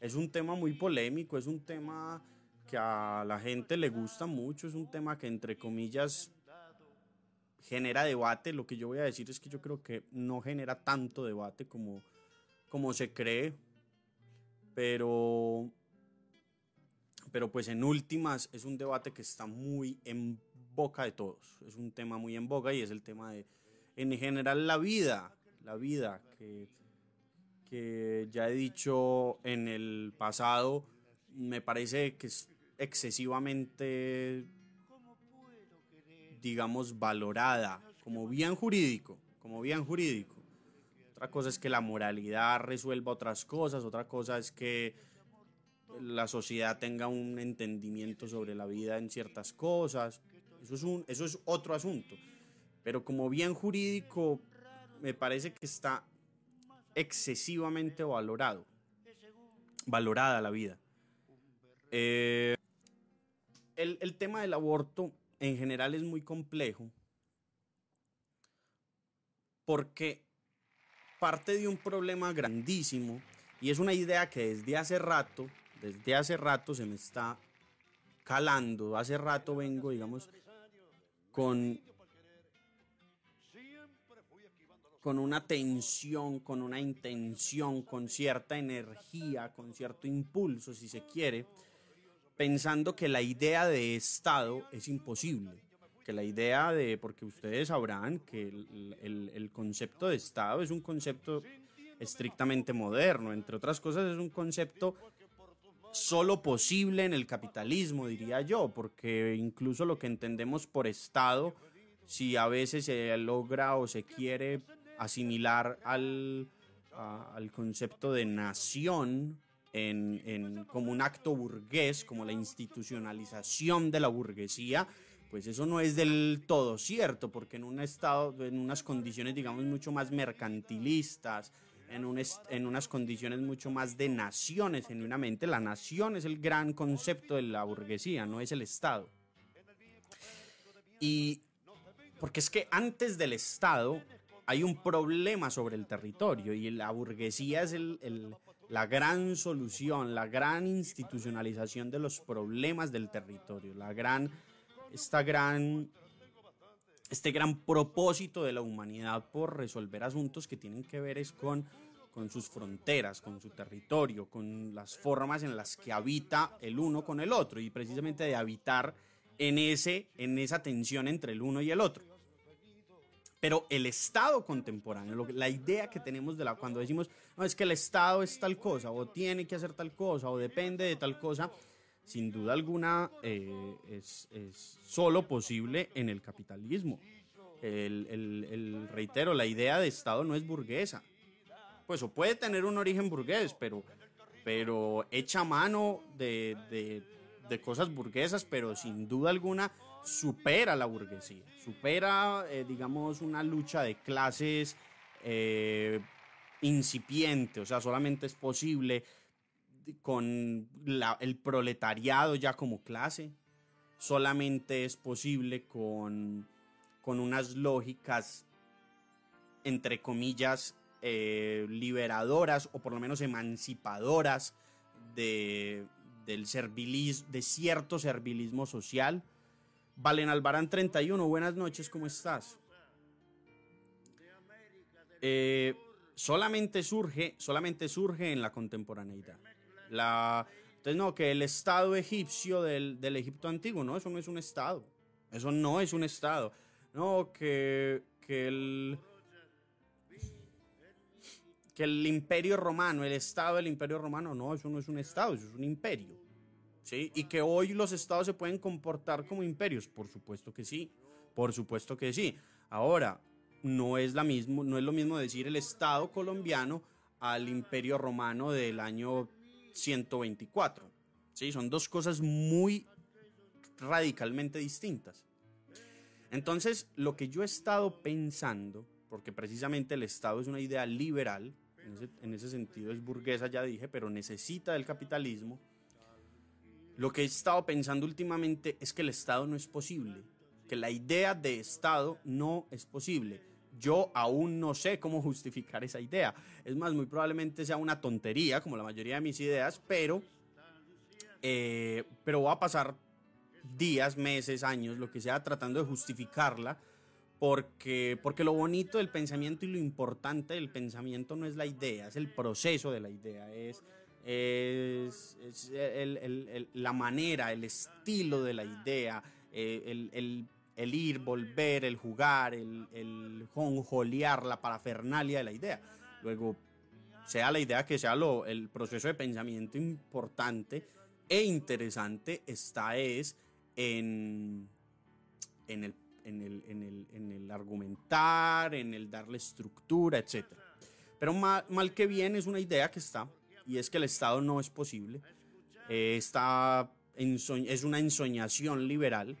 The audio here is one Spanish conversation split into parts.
es un tema muy polémico, es un tema que a la gente le gusta mucho, es un tema que entre comillas genera debate. Lo que yo voy a decir es que yo creo que no genera tanto debate como, como se cree, pero, pero pues en últimas es un debate que está muy en boca de todos, es un tema muy en boca y es el tema de, en general, la vida, la vida que, ya he dicho en el pasado, me parece que es excesivamente, digamos, valorada como bien jurídico, como bien jurídico. Otra cosa es que la moralidad resuelva otras cosas, otra cosa es que la sociedad tenga un entendimiento sobre la vida en ciertas cosas. Eso es, un, eso es otro asunto. Pero como bien jurídico, me parece que está excesivamente valorado. Valorada la vida. Eh, el, el tema del aborto en general es muy complejo porque parte de un problema grandísimo y es una idea que desde hace rato, desde hace rato se me está calando, hace rato vengo, digamos, con, con una tensión, con una intención, con cierta energía, con cierto impulso, si se quiere, pensando que la idea de Estado es imposible, que la idea de, porque ustedes sabrán que el, concepto de Estado es un concepto estrictamente moderno, entre otras cosas es un concepto solo posible en el capitalismo, diría yo, porque incluso lo que entendemos por Estado, si a veces se logra o se quiere asimilar al, al concepto de nación, en, como un acto burgués, como la institucionalización de la burguesía, pues eso no es del todo cierto, porque en un estado, en unas condiciones, digamos, mucho más mercantilistas, en, un en unas condiciones mucho más de naciones, genuinamente, la nación es el gran concepto de la burguesía, no es el Estado. Y porque es que antes del Estado hay un problema sobre el territorio y la burguesía es la gran solución, la gran institucionalización de los problemas del territorio, la gran, esta gran, este gran propósito de la humanidad por resolver asuntos que tienen que ver es con, con sus fronteras, con su territorio, con las formas en las que habita el uno con el otro y precisamente de habitar en, ese, en esa tensión entre el uno y el otro. Pero el Estado contemporáneo, la idea que tenemos de la cuando decimos, no, es que el Estado es tal cosa, o tiene que hacer tal cosa, o depende de tal cosa, sin duda alguna eh, es, solo posible en el capitalismo. Reitero, la idea de Estado no es burguesa. Pues o puede tener un origen burgués, pero, pero echa mano de, de cosas burguesas, pero sin duda alguna supera la burguesía, supera, eh, digamos, una lucha de clases eh, incipiente, o sea, solamente es posible con el proletariado ya como clase, solamente es posible con, con unas lógicas, entre comillas, eh, liberadoras o por lo menos emancipadoras de, del servilismo, de cierto servilismo social Valen Albarán 31, buenas noches, ¿cómo estás? Eh, solamente surge, solamente surge en la contemporaneidad. La, entonces, no, que el Estado egipcio del, Egipto antiguo, no, eso no es un Estado. Eso no es un Estado. No, que, el que el imperio romano, el Estado del imperio romano, no, eso no es un Estado, eso es un imperio. Y que hoy los estados se pueden comportar como imperios, por supuesto que sí, por supuesto que sí. Ahora, no es, la mismo, no es lo mismo decir el estado colombiano al imperio romano del año 124, ¿sí? Son dos cosas muy radicalmente distintas. Entonces, lo que yo he estado pensando, porque precisamente el Estado es una idea liberal, en ese, en ese sentido es burguesa, ya dije, pero necesita del capitalismo, lo que he estado pensando últimamente es que el Estado no es posible, que la idea de Estado no es posible. yo aún no sé cómo justificar esa idea. Es más, muy probablemente sea una tontería, como la mayoría de mis ideas, pero, eh, pero voy a pasar días, meses, años, lo que sea, tratando de justificarla, porque, porque lo bonito del pensamiento y lo importante del pensamiento no es la idea, es el proceso de la idea, es, es, la manera, el estilo de la idea, eh, el, ir, volver, el jugar, el, jonjolear, la parafernalia de la idea. Luego, sea la idea que sea lo, el proceso de pensamiento importante e interesante, está es en, en, el, en, el, en, el, en el argumentar, en el darle estructura, etc. Pero mal, que bien es una idea que está, y es que el Estado no es posible. Eh, está es una ensoñación liberal.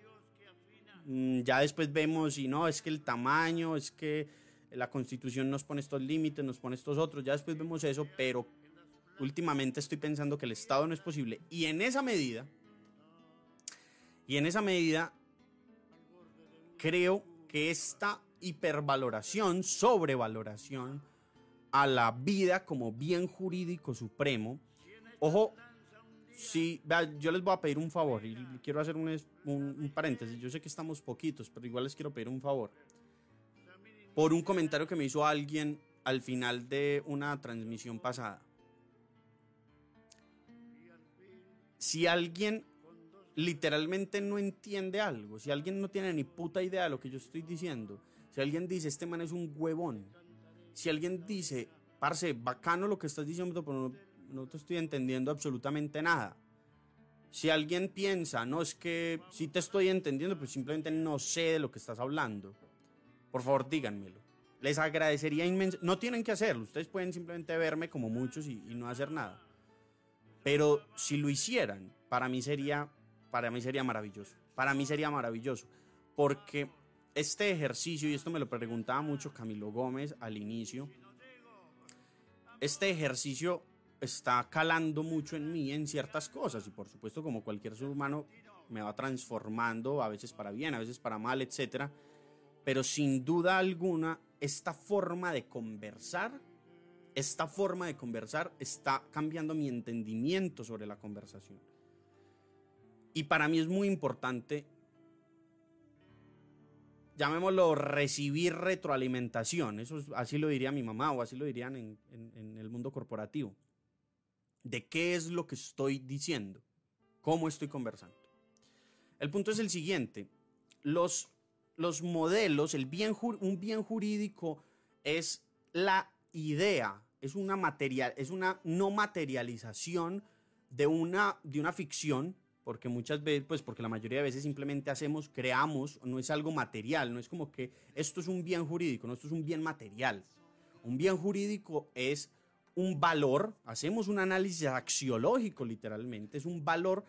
Mm, ya después vemos, y no, es que el tamaño, es que la constitución nos pone estos límites, nos pone estos otros, ya después vemos eso, pero últimamente estoy pensando que el Estado no es posible. Y en esa medida, y en esa medida, creo que esta hipervaloración, sobrevaloración a la vida como bien jurídico supremo, ojo, si, yo les voy a pedir un favor y quiero hacer un, un, paréntesis, yo sé que estamos poquitos, pero igual les quiero pedir un favor. Por un comentario que me hizo alguien al final de una transmisión pasada. Si alguien literalmente no entiende algo, si alguien no tiene ni puta idea de lo que yo estoy diciendo, si alguien dice, este man es un huevón, si alguien dice, parce, bacano lo que estás diciendo, pero no, no te estoy entendiendo absolutamente nada. Si alguien piensa, no es que si te estoy entendiendo, pues simplemente no sé de lo que estás hablando, por favor díganmelo. Les agradecería inmensamente. No tienen que hacerlo, ustedes pueden simplemente verme como muchos y, y no hacer nada. Pero si lo hicieran, para mí sería para mí sería maravilloso. Para mí sería maravilloso. Porque este ejercicio, y esto me lo preguntaba mucho Camilo Gómez al inicio, este ejercicio está calando mucho en mí en ciertas cosas y por supuesto como cualquier ser humano me va transformando a veces para bien, a veces para mal, etc. Pero sin duda alguna esta forma de conversar, esta forma de conversar está cambiando mi entendimiento sobre la conversación. Y para mí es muy importante, llamémoslo, recibir retroalimentación. Eso así lo diría mi mamá o así lo dirían en, en el mundo corporativo. De qué es lo que estoy diciendo, cómo estoy conversando. El punto es el siguiente. Los, los modelos, el bien, un bien jurídico es la idea, es una, material, es una no materialización de una, de una ficción porque muchas veces, pues porque la mayoría de veces simplemente hacemos, creamos, no es algo material, no es como que esto es un bien jurídico, no, esto es un bien material. Un bien jurídico es un valor, hacemos un análisis axiológico literalmente, es un valor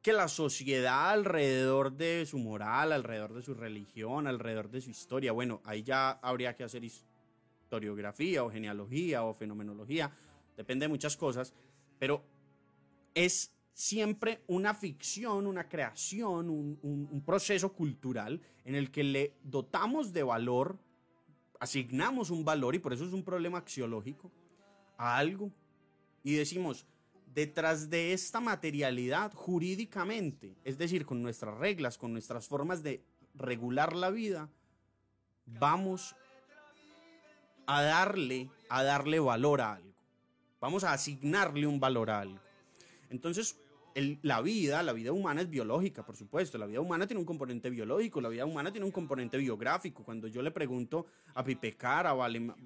que la sociedad alrededor de su moral, alrededor de su religión, alrededor de su historia, bueno, ahí ya habría que hacer historiografía o genealogía o fenomenología, depende de muchas cosas, pero es siempre una ficción, una creación, un, proceso cultural en el que le dotamos de valor, asignamos un valor, y por eso es un problema axiológico, a algo. Y decimos, detrás de esta materialidad jurídicamente, es decir, con nuestras reglas, con nuestras formas de regular la vida, vamos a darle, a darle valor a algo. Vamos a asignarle un valor a algo. Entonces, la vida, la vida humana es biológica, por supuesto. La vida humana tiene un componente biológico, la vida humana tiene un componente biográfico. Cuando yo le pregunto a Pipecar, a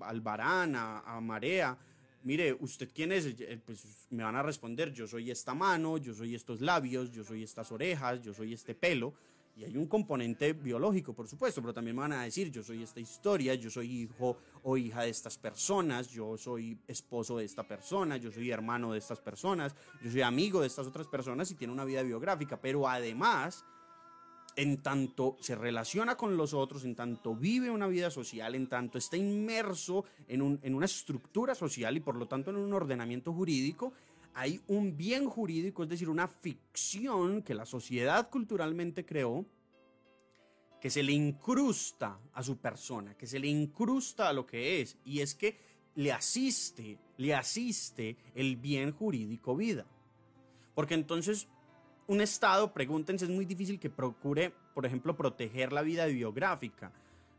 Albarán, a, a Marea, mire, ¿usted quién es? Eh, pues me van a responder, yo soy esta mano, yo soy estos labios, yo soy estas orejas, yo soy este pelo. Y hay un componente biológico, por supuesto, pero también me van a decir, yo soy esta historia, yo soy hijo o hija de estas personas, yo soy esposo de esta persona, yo soy hermano de estas personas, yo soy amigo de estas otras personas y tiene una vida biográfica, pero además, en tanto se relaciona con los otros, en tanto vive una vida social, en tanto está inmerso en, en una estructura social y por lo tanto en un ordenamiento jurídico, hay un bien jurídico, es decir, una ficción que la sociedad culturalmente creó, que se le incrusta a su persona, que se le incrusta a lo que es, y es que le asiste, le asiste el bien jurídico vida. Porque entonces un Estado, pregúntense, es muy difícil que procure, por ejemplo, proteger la vida biográfica.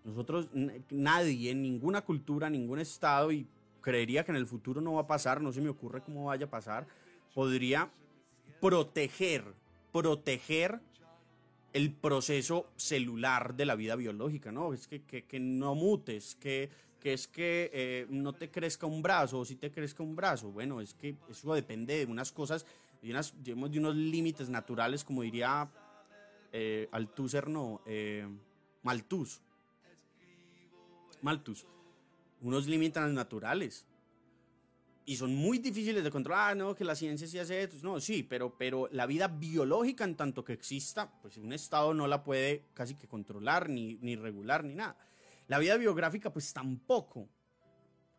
Nosotros, nadie, en ninguna cultura, ningún Estado, y creería que en el futuro no va a pasar, no se me ocurre cómo vaya a pasar, podría proteger, proteger el proceso celular de la vida biológica, ¿no? Es que, que, no mutes, que, que es que eh, no te crezca un brazo o si te crezca un brazo. Bueno, es que eso depende de unas cosas, de, unas, de unos límites naturales, como diría eh, Althusser, no, eh, Malthus. Malthus. Unos límites naturales y son muy difíciles de controlar, ah, no, que la ciencia sí hace esto, no, sí, pero, pero la vida biológica en tanto que exista, pues un Estado no la puede casi que controlar, ni, ni regular, ni nada. La vida biográfica, pues tampoco.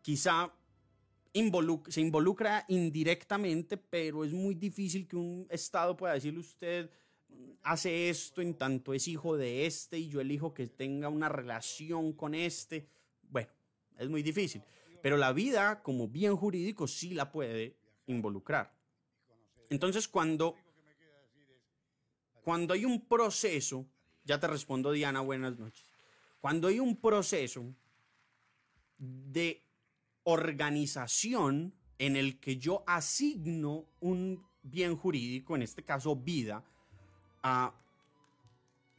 Quizá se involucra indirectamente, pero es muy difícil que un Estado pueda decirle usted hace esto en tanto es hijo de este y yo elijo que tenga una relación con este. Bueno, es muy difícil. Pero la vida como bien jurídico sí la puede involucrar. Entonces cuando, cuando hay un proceso, ya te respondo Diana, buenas noches. Cuando hay un proceso de organización en el que yo asigno un bien jurídico, en este caso vida, a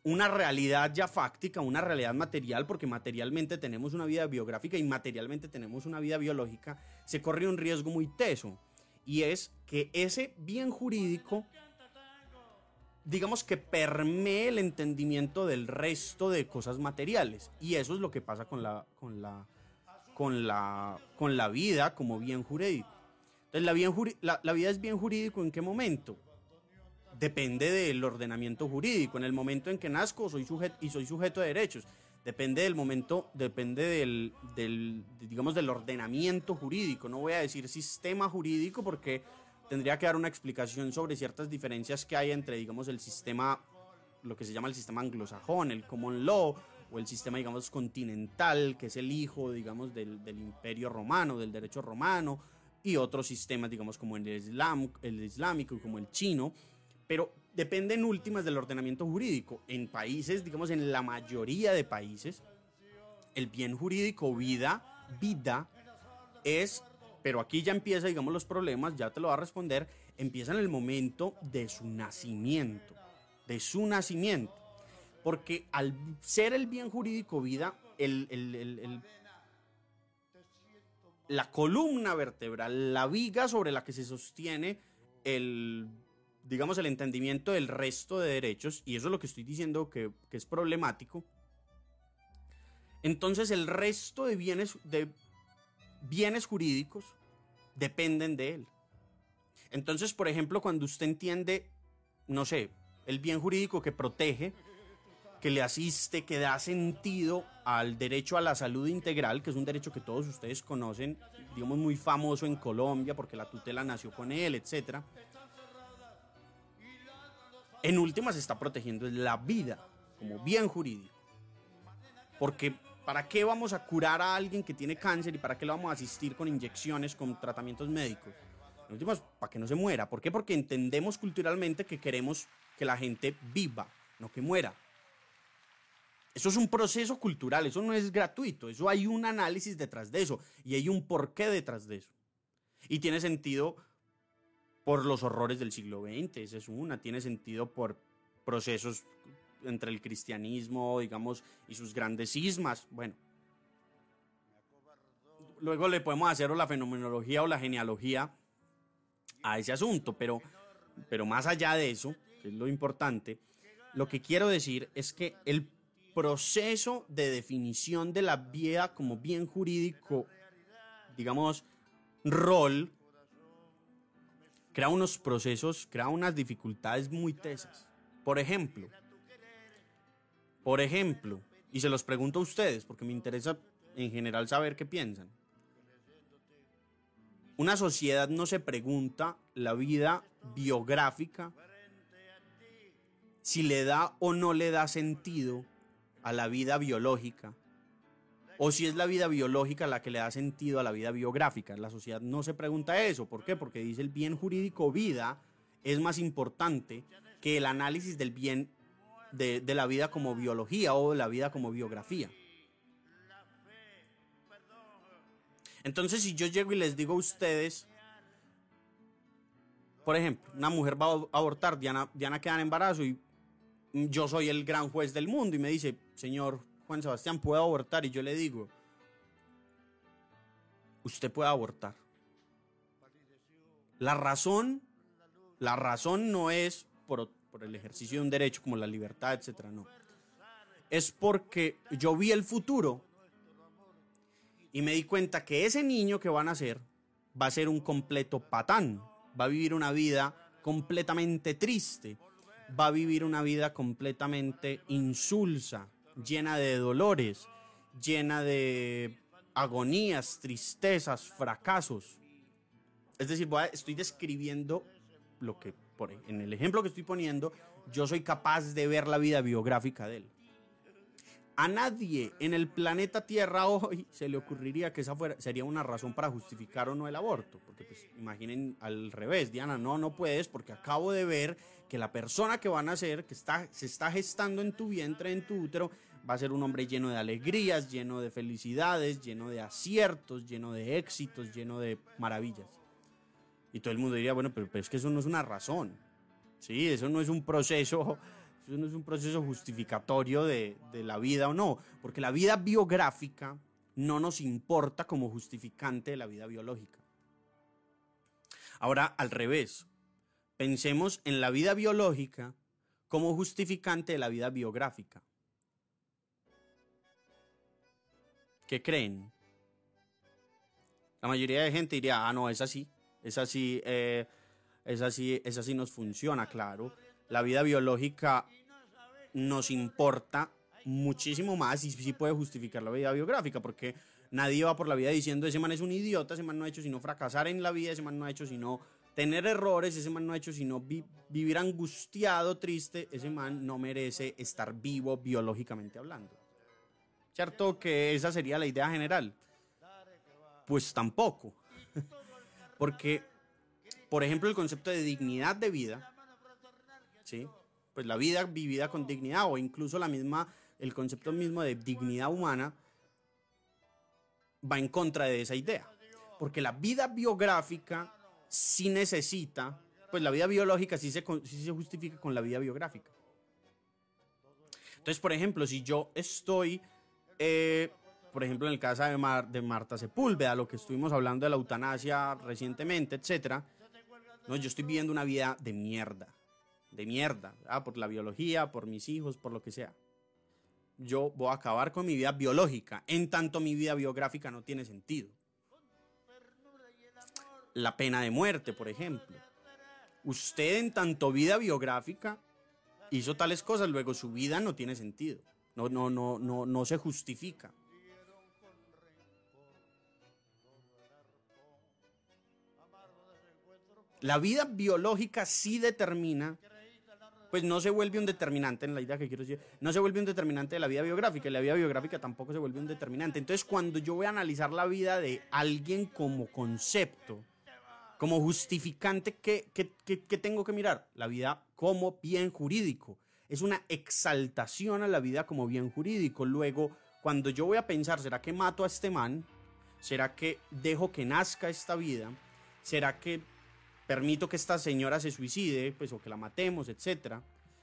una realidad ya fáctica, una realidad material, porque materialmente tenemos una vida biográfica y materialmente tenemos una vida biológica, se corre un riesgo muy teso. Y es que ese bien jurídico, digamos que permee el entendimiento del resto de cosas materiales. Y eso es lo que pasa con la, con la, con la, con la vida como bien jurídico. Entonces, la, bien, la, la vida es bien jurídico en qué momento? Depende del ordenamiento jurídico. En el momento en que nazco soy sujeto, y soy sujeto de derechos. Depende del momento, depende del, del, digamos, del ordenamiento jurídico. No voy a decir sistema jurídico porque tendría que dar una explicación sobre ciertas diferencias que hay entre, digamos, el sistema, lo que se llama el sistema anglosajón, el common law, o el sistema, digamos, continental, que es el hijo, digamos, del, del imperio romano, del derecho romano, y otros sistemas, digamos, como el, islam, el islámico, como el chino pero depende en últimas del ordenamiento jurídico. En países, digamos en la mayoría de países, el bien jurídico vida, vida, es, pero aquí ya empieza, digamos, los problemas, ya te lo va a responder, empieza en el momento de su nacimiento, de su nacimiento. Porque al ser el bien jurídico vida, la columna vertebral, la viga sobre la que se sostiene el digamos, el entendimiento del resto de derechos, y eso es lo que estoy diciendo que, es problemático, entonces el resto de bienes, de bienes jurídicos dependen de él. Entonces, por ejemplo, cuando usted entiende, no sé, el bien jurídico que protege, que le asiste, que da sentido al derecho a la salud integral, que es un derecho que todos ustedes conocen, digamos muy famoso en Colombia porque la tutela nació con él, etcétera en últimas está protegiendo la vida como bien jurídico. Porque ¿para qué vamos a curar a alguien que tiene cáncer y para qué lo vamos a asistir con inyecciones, con tratamientos médicos? En últimas, para que no se muera. ¿Por qué? Porque entendemos culturalmente que queremos que la gente viva, no que muera. Eso es un proceso cultural, eso no es gratuito, eso hay un análisis detrás de eso y hay un porqué detrás de eso. Y tiene sentido por los horrores del siglo XX, esa es una, tiene sentido por procesos entre el cristianismo, digamos, y sus grandes cismas, bueno. Luego le podemos hacer la fenomenología o la genealogía a ese asunto, pero, pero más allá de eso, que es lo importante, lo que quiero decir es que el proceso de definición de la vida como bien jurídico, digamos, rol, crea unos procesos, crea unas dificultades muy tesas. Por ejemplo, por ejemplo, y se los pregunto a ustedes porque me interesa en general saber qué piensan. Una sociedad no se pregunta la vida biográfica si le da o no le da sentido a la vida biológica, o si es la vida biológica la que le da sentido a la vida biográfica. La sociedad no se pregunta eso. ¿Por qué? Porque dice el bien jurídico vida es más importante que el análisis del bien de, la vida como biología o de la vida como biografía. Entonces, si yo llego y les digo a ustedes, por ejemplo, una mujer va a abortar, Diana, Diana queda en embarazo y yo soy el gran juez del mundo y me dice, señor Juan Sebastián, ¿puedo abortar? Y yo le digo, usted puede abortar. La razón, la razón no es por, por el ejercicio de un derecho como la libertad, etcétera, no. Es porque yo vi el futuro y me di cuenta que ese niño que va a nacer va a ser un completo patán, va a vivir una vida completamente triste, va a vivir una vida completamente insulsa, llena de dolores, llena de agonías, tristezas, fracasos. Es decir, estoy describiendo lo que, por, en el ejemplo que estoy poniendo, yo soy capaz de ver la vida biográfica de él. A nadie en el planeta Tierra hoy se le ocurriría que esa fuera, sería una razón para justificar o no el aborto. Porque pues imaginen al revés, Diana, no, no puedes porque acabo de ver que la persona que va a nacer, que está, se está gestando en tu vientre, en tu útero, va a ser un hombre lleno de alegrías, lleno de felicidades, lleno de aciertos, lleno de éxitos, lleno de maravillas. Y todo el mundo diría, bueno, pero, es que eso no es una razón. Sí, eso no es un proceso eso no es un proceso justificatorio de, de, la vida o no, porque la vida biográfica no nos importa como justificante de la vida biológica. Ahora, al revés, pensemos en la vida biológica como justificante de la vida biográfica. ¿Qué creen? La mayoría de gente diría, ah, no, es así, es así, eh, es así, es así nos funciona, claro la vida biológica nos importa muchísimo más y sí puede justificar la vida biográfica, porque nadie va por la vida diciendo ese man es un idiota, ese man no ha hecho sino fracasar en la vida, ese man no ha hecho sino tener errores, ese man no ha hecho sino vivir angustiado, triste, ese man no merece estar vivo biológicamente hablando. ¿Cierto que esa sería la idea general? Pues tampoco. Porque, por ejemplo, el concepto de dignidad de vida ¿sí? Pues la vida vivida con dignidad o incluso la misma, el concepto mismo de dignidad humana va en contra de esa idea. Porque la vida biográfica sí necesita, pues la vida biológica sí se, se justifica con la vida biográfica. Entonces, por ejemplo, si yo estoy, eh, por ejemplo, en el caso de, de Marta Sepúlveda, lo que estuvimos hablando de la eutanasia recientemente, etcétera, no, yo estoy viviendo una vida de mierda de mierda, por la biología, por mis hijos, por lo que sea. Yo voy a acabar con mi vida biológica, en tanto mi vida biográfica no tiene sentido. La pena de muerte, por ejemplo. Usted en tanto vida biográfica hizo tales cosas, luego su vida no tiene sentido. No, no, no, no, no se justifica. La vida biológica sí determina pues no se vuelve un determinante en la idea que quiero decir, no se vuelve un determinante de la vida biográfica, y la vida biográfica tampoco se vuelve un determinante. Entonces, cuando yo voy a analizar la vida de alguien como concepto, como justificante, ¿qué, qué tengo que mirar? La vida como bien jurídico. Es una exaltación a la vida como bien jurídico. Luego, cuando yo voy a pensar, ¿será que mato a este man? ¿Será que dejo que nazca esta vida? ¿Será que permito que esta señora se suicide, pues o que la matemos, etcétera?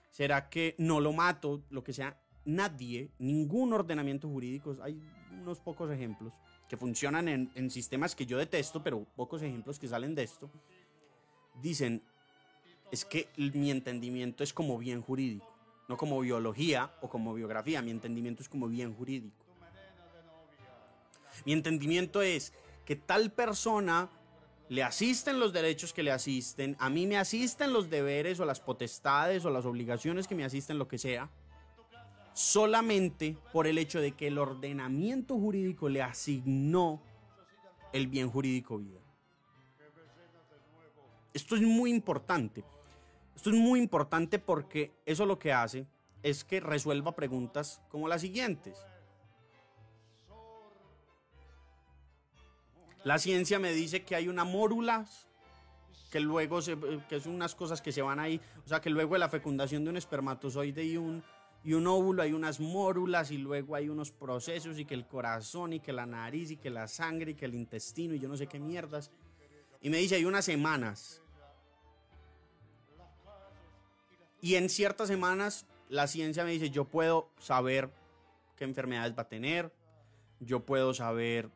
¿Será que no lo mato, lo que sea? Nadie, ningún ordenamiento jurídico, hay unos pocos ejemplos que funcionan en, sistemas que yo detesto, pero pocos ejemplos que salen de esto, dicen, es que mi entendimiento es como bien jurídico, no como biología o como biografía, mi entendimiento es como bien jurídico. Mi entendimiento es que tal persona le asisten los derechos que le asisten, a mí me asisten los deberes o las potestades o las obligaciones que me asisten, lo que sea, solamente por el hecho de que el ordenamiento jurídico le asignó el bien jurídico vida. Esto es muy importante. Esto es muy importante porque eso lo que hace es que resuelva preguntas como las siguientes. La ciencia me dice que hay una mórula, que luego se, que es unas cosas que se van ahí, o sea, que luego de la fecundación de un espermatozoide y un, y un óvulo hay unas mórulas y luego hay unos procesos y que el corazón y que la nariz y que la sangre y que el intestino y yo no sé qué mierdas. Y me dice, hay unas semanas. Y en ciertas semanas la ciencia me dice, yo puedo saber qué enfermedades va a tener, yo puedo saber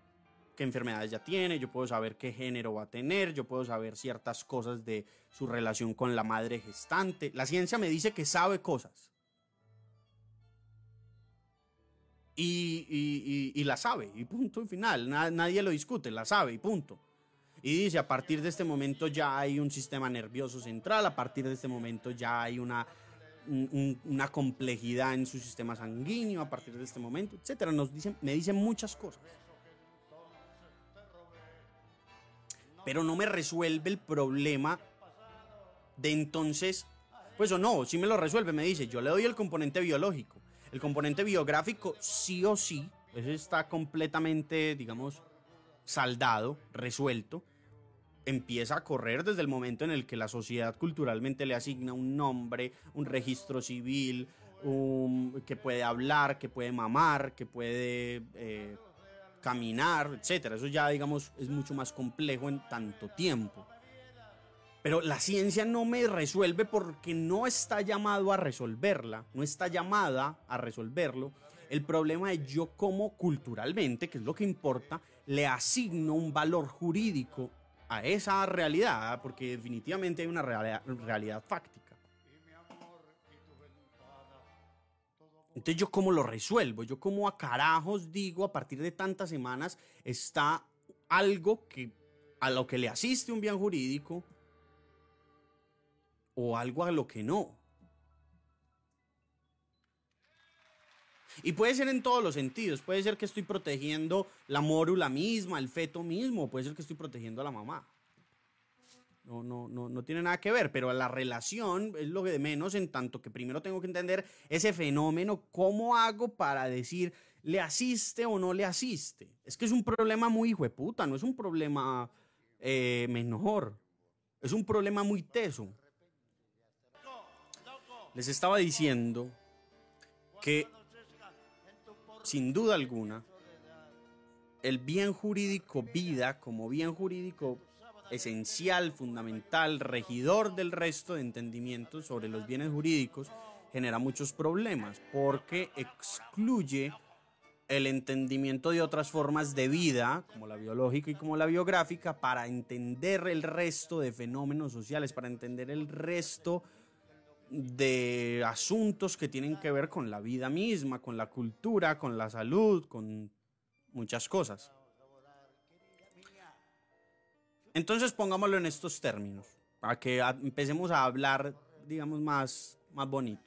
qué enfermedades ya tiene, yo puedo saber qué género va a tener, yo puedo saber ciertas cosas de su relación con la madre gestante. La ciencia me dice que sabe cosas. Y, la sabe, y punto final. nadie lo discute, la sabe y punto. Y dice, a partir de este momento ya hay un sistema nervioso central, a partir de este momento ya hay una una complejidad en su sistema sanguíneo a partir de este momento, etcétera. Nos dicen, me dicen muchas cosas. Pero no me resuelve el problema de entonces, pues o no, si me lo resuelve, me dice, yo le doy el componente biológico. El componente biográfico, sí o sí, ese está completamente, digamos, saldado, resuelto empieza a correr desde el momento en el que la sociedad culturalmente le asigna un nombre, un registro civil, que puede hablar, que puede mamar, que puede eh, caminar, etc. Eso ya, digamos, es mucho más complejo en tanto tiempo. Pero la ciencia no me resuelve porque no está llamado a resolverla, no está llamada a resolverlo. El problema es yo como culturalmente, que es lo que importa, le asigno un valor jurídico a esa realidad, porque definitivamente hay una realidad, fáctica. Entonces yo cómo lo resuelvo, yo cómo a carajos digo a partir de tantas semanas está algo que a lo que le asiste un bien jurídico o algo a lo que no. Y puede ser en todos los sentidos. Puede ser que estoy protegiendo la mórula misma, el feto mismo. Puede ser que estoy protegiendo a la mamá. No, no, no, no tiene nada que ver, pero la relación es lo de menos en tanto que primero tengo que entender ese fenómeno, cómo hago para decir, ¿le asiste o no le asiste? Es que es un problema muy hijo de puta, no es un problema eh, menor, es un problema muy teso. Les estaba diciendo que sin duda alguna, el bien jurídico vida como bien jurídico esencial, fundamental, regidor del resto de entendimientos sobre los bienes jurídicos, genera muchos problemas porque excluye el entendimiento de otras formas de vida, como la biológica y como la biográfica, para entender el resto de fenómenos sociales, para entender el resto de asuntos que tienen que ver con la vida misma, con la cultura, con la salud, con muchas cosas. Entonces pongámoslo en estos términos, para que empecemos a hablar, digamos, más, más bonito.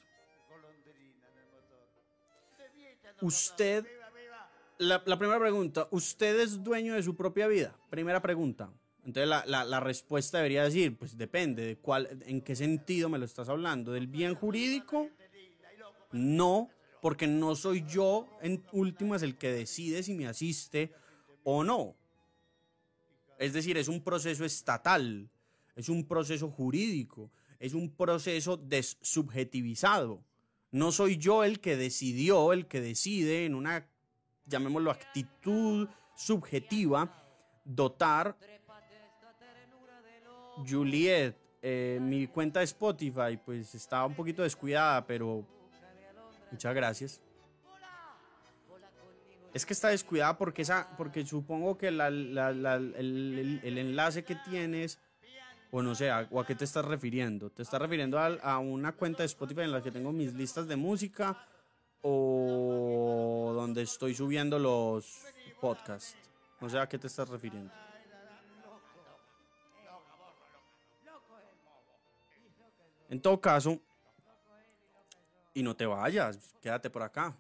Usted, la, la primera pregunta, ¿usted es dueño de su propia vida? Primera pregunta. Entonces la, respuesta debería decir, pues depende de cuál, en qué sentido me lo estás hablando. ¿Del bien jurídico? No, porque no soy yo en últimas el que decide si me asiste o no. Es decir, es un proceso estatal, es un proceso jurídico, es un proceso desubjetivizado. No soy yo el que decidió, el que decide en una, llamémoslo, actitud subjetiva, dotar Juliet, eh, mi cuenta de Spotify, pues estaba un poquito descuidada, pero muchas gracias. Es que está descuidada porque, esa, porque supongo que el, enlace que tienes, o no sé, o a qué te estás refiriendo. ¿Te estás refiriendo a, a una cuenta de Spotify en la que tengo mis listas de música o donde estoy subiendo los podcasts? No sé a qué te estás refiriendo. En todo caso, y no te vayas, quédate por acá.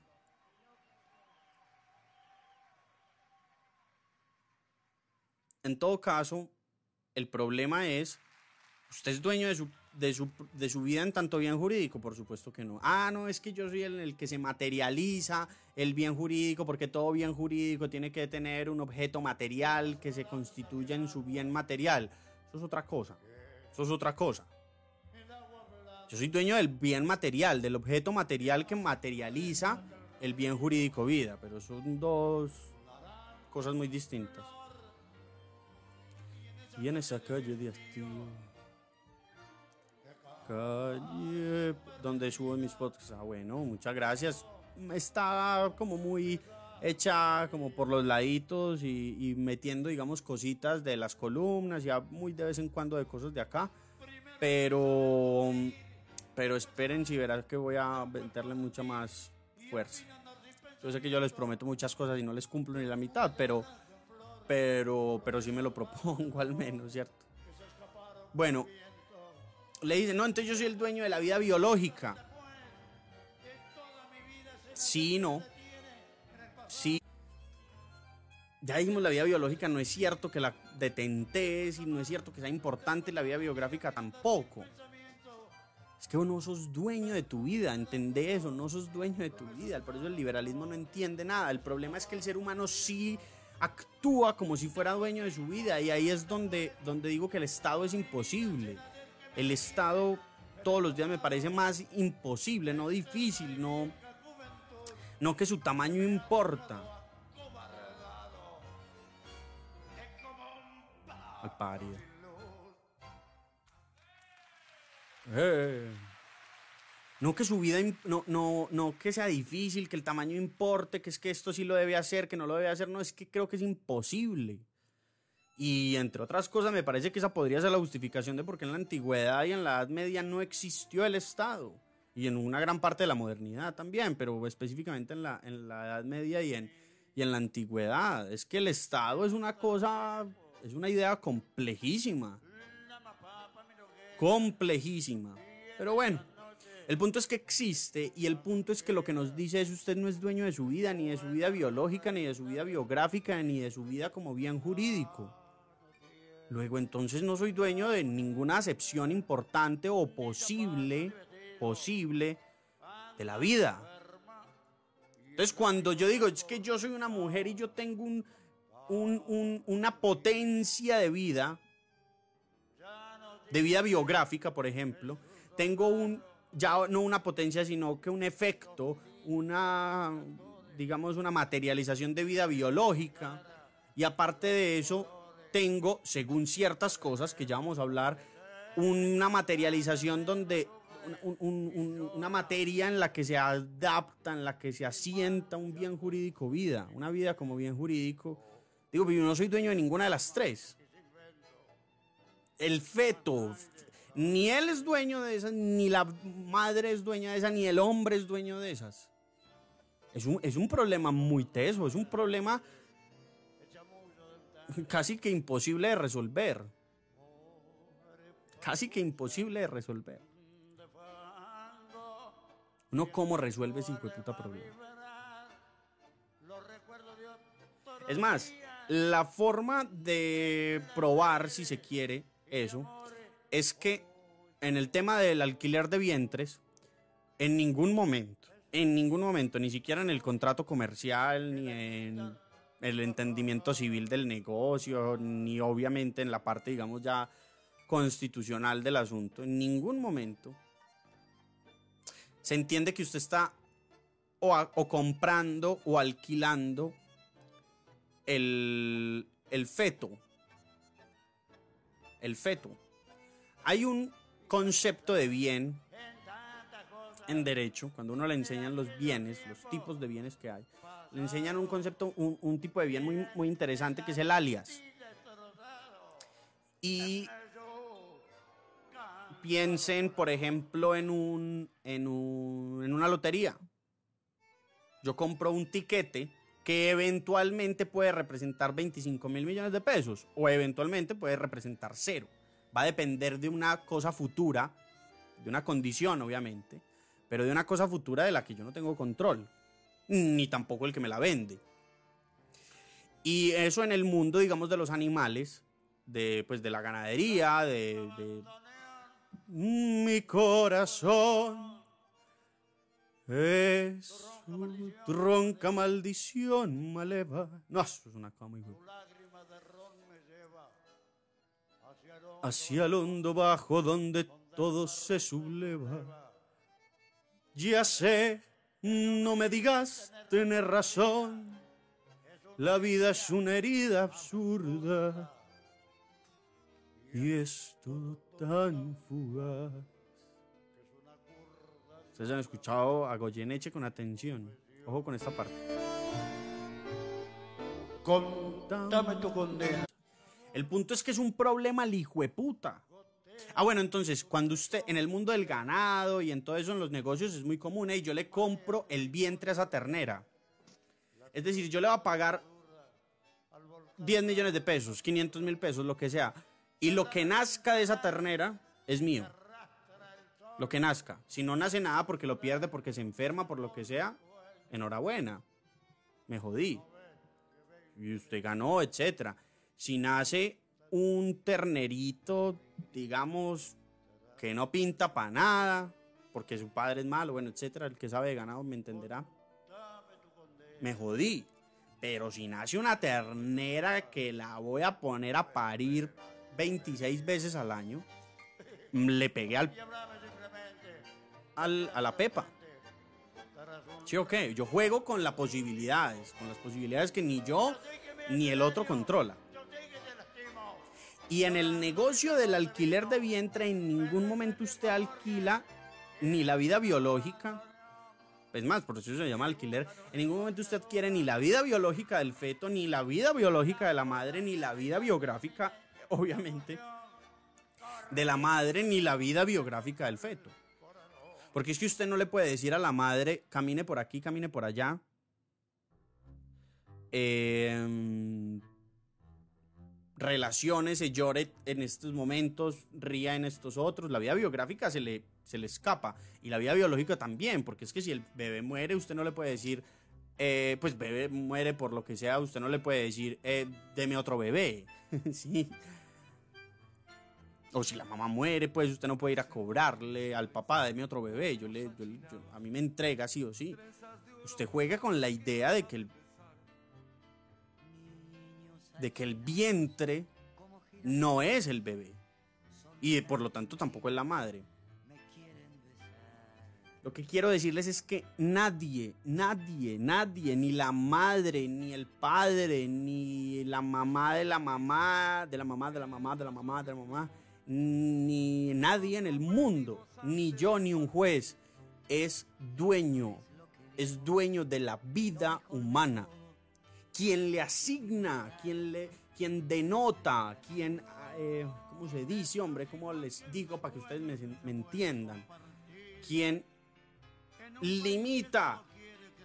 En todo caso, el problema es, usted es dueño de su, de su, de su vida en tanto bien jurídico? Por supuesto que no. Ah, no, es que yo soy el, el que se materializa el bien jurídico, porque todo bien jurídico tiene que tener un objeto material que se constituya en su bien material. Eso es otra cosa. Eso es otra cosa. Yo soy dueño del bien material, del objeto material que materializa el bien jurídico vida, pero son dos cosas muy distintas. Y en esa calle de Hastío, calle donde subo mis podcasts, ah bueno, muchas gracias. Está como muy hecha como por los laditos y, y metiendo, digamos, cositas de las columnas, ya muy de vez en cuando de cosas de acá, pero pero esperen si verás que voy a meterle mucha más fuerza. Yo sé que yo les prometo muchas cosas y no les cumplo ni la mitad, pero, pero, pero sí me lo propongo al menos, ¿cierto? Bueno, le dicen, no, entonces yo soy el dueño de la vida biológica. Sí, no. Sí. Ya dijimos la vida biológica, no es cierto que la detentes y no es cierto que sea importante la vida biográfica tampoco. Es que vos no sos dueño de tu vida, entendé eso, no sos dueño de tu vida. Por eso el liberalismo no entiende nada. El problema es que el ser humano sí actúa como si fuera dueño de su vida y ahí es donde, donde digo que el Estado es imposible. El Estado todos los días me parece más imposible, no difícil, no, no que su tamaño importa. Al parido. Eh. No que su vida, no, no, no que sea difícil, que el tamaño importe, que es que esto sí lo debe hacer, que no lo debe hacer, no, es que creo que es imposible. Y entre otras cosas, me parece que esa podría ser la justificación de por qué en la antigüedad y en la Edad Media no existió el Estado. Y en una gran parte de la modernidad también, pero específicamente en la, en la Edad Media y en, y en la antigüedad. Es que el Estado es una cosa, es una idea complejísima complejísima. Pero bueno, el punto es que existe y el punto es que lo que nos dice es usted no es dueño de su vida, ni de su vida biológica, ni de su vida biográfica, ni de su vida como bien jurídico. Luego entonces no soy dueño de ninguna acepción importante o posible, posible de la vida. Entonces cuando yo digo es que yo soy una mujer y yo tengo un, una potencia de vida, de vida biográfica, por ejemplo, tengo un, ya no una potencia, sino que un efecto, una, digamos, una materialización de vida biológica. Y aparte de eso, tengo, según ciertas cosas que ya vamos a hablar, una materialización donde una materia en la que se adapta, en la que se asienta un bien jurídico vida, una vida como bien jurídico. Digo, yo no soy dueño de ninguna de las tres el feto, ni él es dueño de esas, ni la madre es dueña de esas, ni el hombre es dueño de esas. Es un, es un problema muy teso, es un problema casi que imposible de resolver. Casi que imposible de resolver. Uno cómo resuelve ese puta problema. Es más, la forma de probar, si se quiere, eso es que en el tema del alquiler de vientres, en ningún momento, en ningún momento, ni siquiera en el contrato comercial, ni en el entendimiento civil del negocio, ni obviamente en la parte, digamos, ya constitucional del asunto, en ningún momento se entiende que usted está o, comprando o alquilando el, el feto el feto. Hay un concepto de bien en derecho, cuando uno le enseñan los bienes, los tipos de bienes que hay, le enseñan un concepto, un, tipo de bien muy, muy interesante que es el alias. Y piensen, por ejemplo, en, un, en, un, en una lotería. Yo compro un tiquete que eventualmente puede representar 25 mil millones de pesos o eventualmente puede representar cero. Va a depender de una cosa futura, de una condición obviamente, pero de una cosa futura de la que yo no tengo control, ni tampoco el que me la vende. Y eso en el mundo, digamos, de los animales, de, pues, de la ganadería, de, mi corazón es su tronca maldición maleva. No, eso es una cama, hijo. Hacia el hondo bajo donde todo se subleva. Ya sé, no me digas tener razón. La vida es una herida absurda y es todo tan fugaz. Ustedes han escuchado a Goyeneche con atención. Ojo con esta parte. Contame tu condena. El punto es que es un problema al hijo de puta. Ah, bueno, entonces, cuando usted en el mundo del ganado y en todo eso en los negocios es muy común, y yo le compro el vientre a esa ternera. Es decir, yo le voy a pagar 10 millones de pesos, 500 mil pesos, lo que sea. Y lo que nazca de esa ternera es mío. Lo que nazca. Si no nace nada porque lo pierde, porque se enferma, por lo que sea, enhorabuena. Me jodí. Y usted ganó, etcétera. Si nace un ternerito, digamos, que no pinta para nada, porque su padre es malo, bueno, etcétera, el que sabe de ganado me entenderá. Me jodí. Pero si nace una ternera que la voy a poner a parir 26 veces al año, le pegué al, al- a la pepa. Sí, ok. Yo juego con las posibilidades, con las posibilidades que ni yo ni el otro controla. Y en el negocio del alquiler de vientre, en ningún momento usted alquila ni la vida biológica. Es más, por eso se llama alquiler. En ningún momento usted quiere ni la vida biológica del feto, ni la vida biológica de la madre, ni la vida biográfica, obviamente, de la madre, ni la vida biográfica del feto. Porque es que usted no le puede decir a la madre, camine por aquí, camine por allá. Eh, relaciones, se llore en estos momentos, ría en estos otros. La vida biográfica se le, se le escapa. Y la vida biológica también, porque es que si el bebé muere, usted no le puede decir, eh, pues bebé muere por lo que sea, usted no le puede decir, eh, deme otro bebé. sí. O si la mamá muere, pues usted no puede ir a cobrarle al papá, deme otro bebé. Yo le, a mí me entrega sí o sí. Usted juega con la idea de que el de que el vientre no es el bebé y por lo tanto tampoco es la madre. Lo que quiero decirles es que nadie, nadie, nadie, ni la madre, ni el padre, ni la mamá de la mamá, de la mamá, de la mamá, de la mamá, de la mamá, ni nadie en el mundo, ni yo, ni un juez, es dueño, es dueño de la vida humana quien le asigna, quien le, quien denota, quien, eh, ¿cómo se dice, hombre? ¿Cómo les digo para que ustedes me, me entiendan? Quien limita,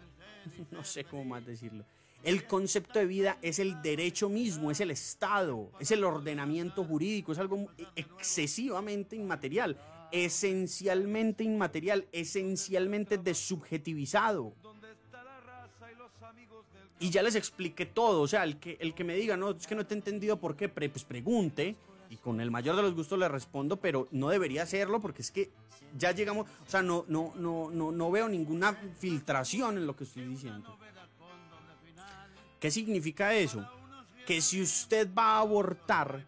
no sé cómo más decirlo. El concepto de vida es el derecho mismo, es el Estado, es el ordenamiento jurídico, es algo excesivamente inmaterial, esencialmente inmaterial, esencialmente desubjetivizado. Y ya les expliqué todo, o sea, el que, el que me diga, no, es que no te he entendido por qué, pues pregunte y con el mayor de los gustos le respondo, pero no debería hacerlo porque es que ya llegamos, o sea, no, no, no, no, no veo ninguna filtración en lo que estoy diciendo. ¿Qué significa eso? Que si usted va a abortar,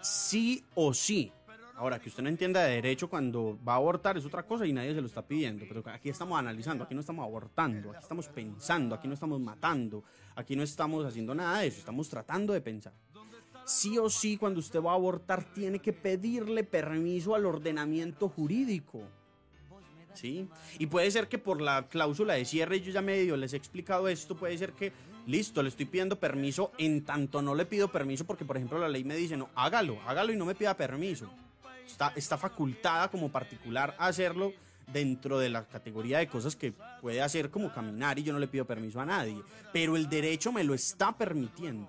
sí o sí, Ahora, que usted no entienda de derecho cuando va a abortar es otra cosa y nadie se lo está pidiendo, pero aquí estamos analizando, aquí no estamos abortando, aquí estamos pensando, aquí no estamos matando, aquí no estamos haciendo nada de eso, estamos tratando de pensar. Sí o sí, cuando usted va a abortar, tiene que pedirle permiso al ordenamiento jurídico. ¿Sí? Y puede ser que por la cláusula de cierre, yo ya medio les he explicado esto, puede ser que, listo, le estoy pidiendo permiso, en tanto no le pido permiso, porque por ejemplo la ley me dice, no, hágalo, hágalo y no me pida permiso está, facultada como particular a hacerlo dentro de la categoría de cosas que puede hacer como caminar y yo no le pido permiso a nadie. Pero el derecho me lo está permitiendo.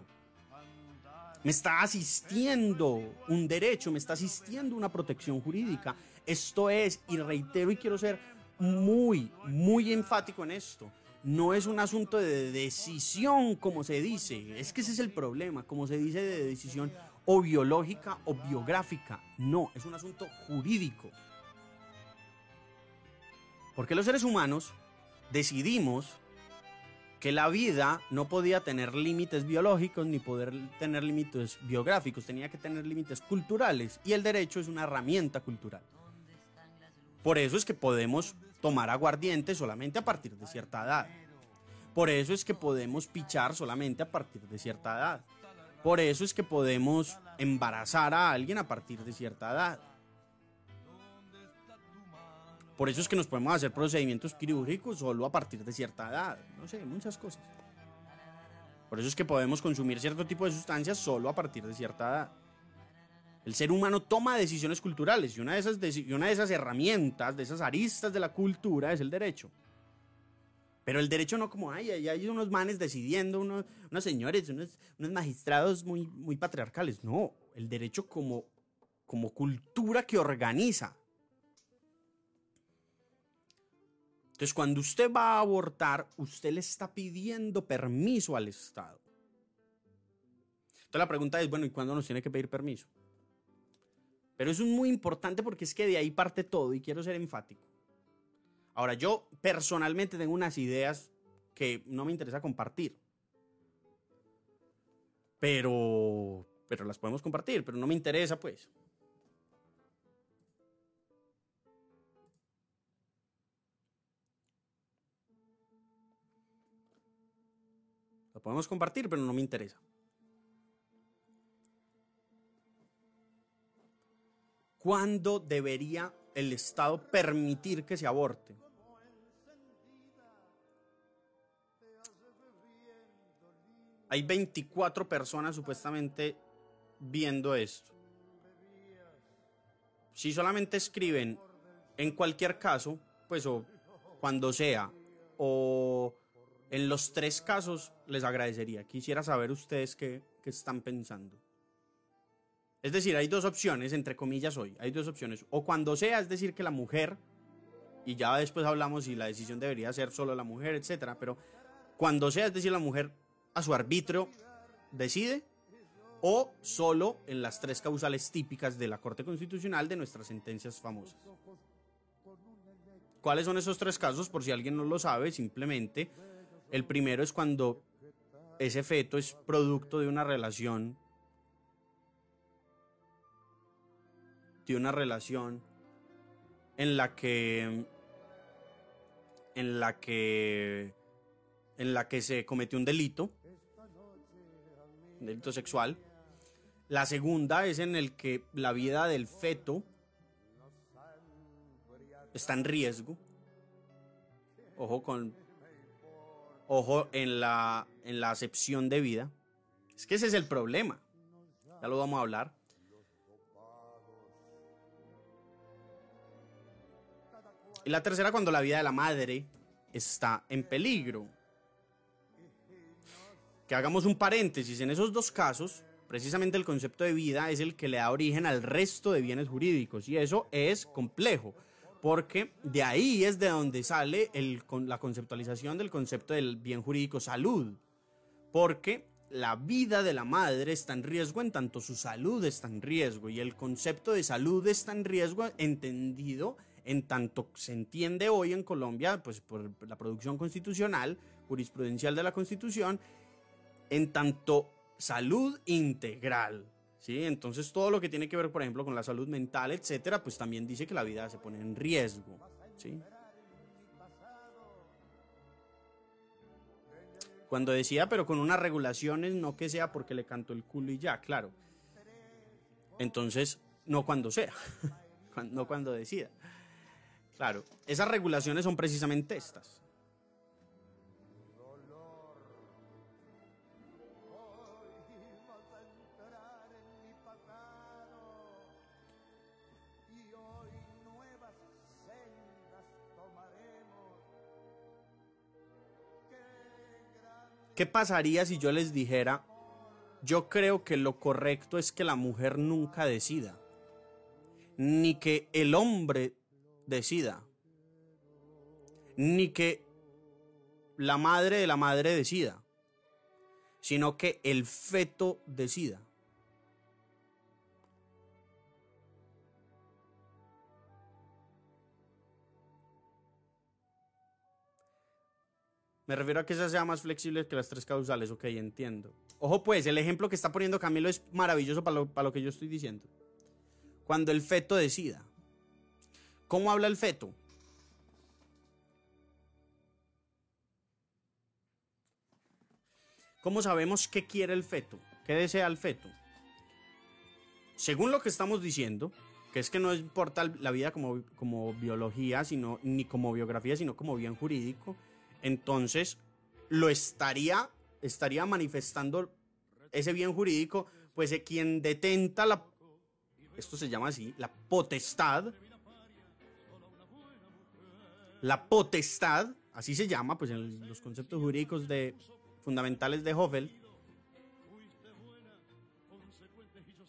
Me está asistiendo un derecho, me está asistiendo una protección jurídica. Esto es, y reitero y quiero ser muy, muy enfático en esto, no es un asunto de decisión como se dice, es que ese es el problema, como se dice de decisión, o biológica o biográfica. No, es un asunto jurídico. Porque los seres humanos decidimos que la vida no podía tener límites biológicos ni poder tener límites biográficos, tenía que tener límites culturales y el derecho es una herramienta cultural. Por eso es que podemos tomar aguardiente solamente a partir de cierta edad. Por eso es que podemos pichar solamente a partir de cierta edad. Por eso es que podemos embarazar a alguien a partir de cierta edad. Por eso es que nos podemos hacer procedimientos quirúrgicos solo a partir de cierta edad. No sé, muchas cosas. Por eso es que podemos consumir cierto tipo de sustancias solo a partir de cierta edad. El ser humano toma decisiones culturales y una de esas, una de esas herramientas, de esas aristas de la cultura es el derecho. Pero el derecho no como, ay, hay unos manes decidiendo, unos, señores, unos, magistrados muy, muy patriarcales. No, el derecho como, como cultura que organiza. Entonces, cuando usted va a abortar, usted le está pidiendo permiso al Estado. Entonces la pregunta es, bueno, ¿y cuándo nos tiene que pedir permiso? Pero es muy importante porque es que de ahí parte todo y quiero ser enfático. Ahora, yo personalmente tengo unas ideas que no me interesa compartir. Pero, pero las podemos compartir, pero no me interesa pues. Las podemos compartir, pero no me interesa. ¿Cuándo debería el Estado permitir que se aborte? Hay 24 personas supuestamente viendo esto. Si solamente escriben en cualquier caso, pues o cuando sea, o en los tres casos, les agradecería. Quisiera saber ustedes qué, qué están pensando. Es decir, hay dos opciones, entre comillas hoy, hay dos opciones. O cuando sea, es decir, que la mujer, y ya después hablamos si la decisión debería ser solo la mujer, etcétera, pero cuando sea, es decir, la mujer a su arbitrio decide, o solo en las tres causales típicas de la Corte Constitucional de nuestras sentencias famosas. ¿Cuáles son esos tres casos? Por si alguien no lo sabe, simplemente el primero es cuando ese feto es producto de una relación de una relación en la que en la que en la que se cometió un delito un delito sexual. La segunda es en el que la vida del feto está en riesgo. Ojo con ojo en la en la acepción de vida. Es que ese es el problema. Ya lo vamos a hablar Y la tercera cuando la vida de la madre está en peligro. Que hagamos un paréntesis, en esos dos casos, precisamente el concepto de vida es el que le da origen al resto de bienes jurídicos. Y eso es complejo, porque de ahí es de donde sale la conceptualización del concepto del bien jurídico salud, porque la vida de la madre está en riesgo en tanto su salud está en riesgo. Y el concepto de salud está en riesgo entendido en tanto se entiende hoy en Colombia, pues por la producción constitucional, jurisprudencial de la Constitución, en tanto salud integral. ¿sí? Entonces todo lo que tiene que ver, por ejemplo, con la salud mental, etcétera, pues también dice que la vida se pone en riesgo. ¿sí? Cuando decía, pero con unas regulaciones, no que sea porque le canto el culo y ya, claro. Entonces, no cuando sea, no cuando decida. Claro, esas regulaciones son precisamente estas. ¿Qué pasaría si yo les dijera, yo creo que lo correcto es que la mujer nunca decida, ni que el hombre decida. Ni que la madre de la madre decida. Sino que el feto decida. Me refiero a que esa sea más flexible que las tres causales, ok, entiendo. Ojo pues, el ejemplo que está poniendo Camilo es maravilloso para lo, para lo que yo estoy diciendo. Cuando el feto decida. ¿Cómo habla el feto? ¿Cómo sabemos qué quiere el feto? ¿Qué desea el feto? Según lo que estamos diciendo, que es que no importa la vida como, como biología, sino, ni como biografía, sino como bien jurídico, entonces lo estaría, estaría manifestando ese bien jurídico, pues quien detenta la, esto se llama así, la potestad, la potestad, así se llama, pues en los conceptos jurídicos de, fundamentales de Hoffel.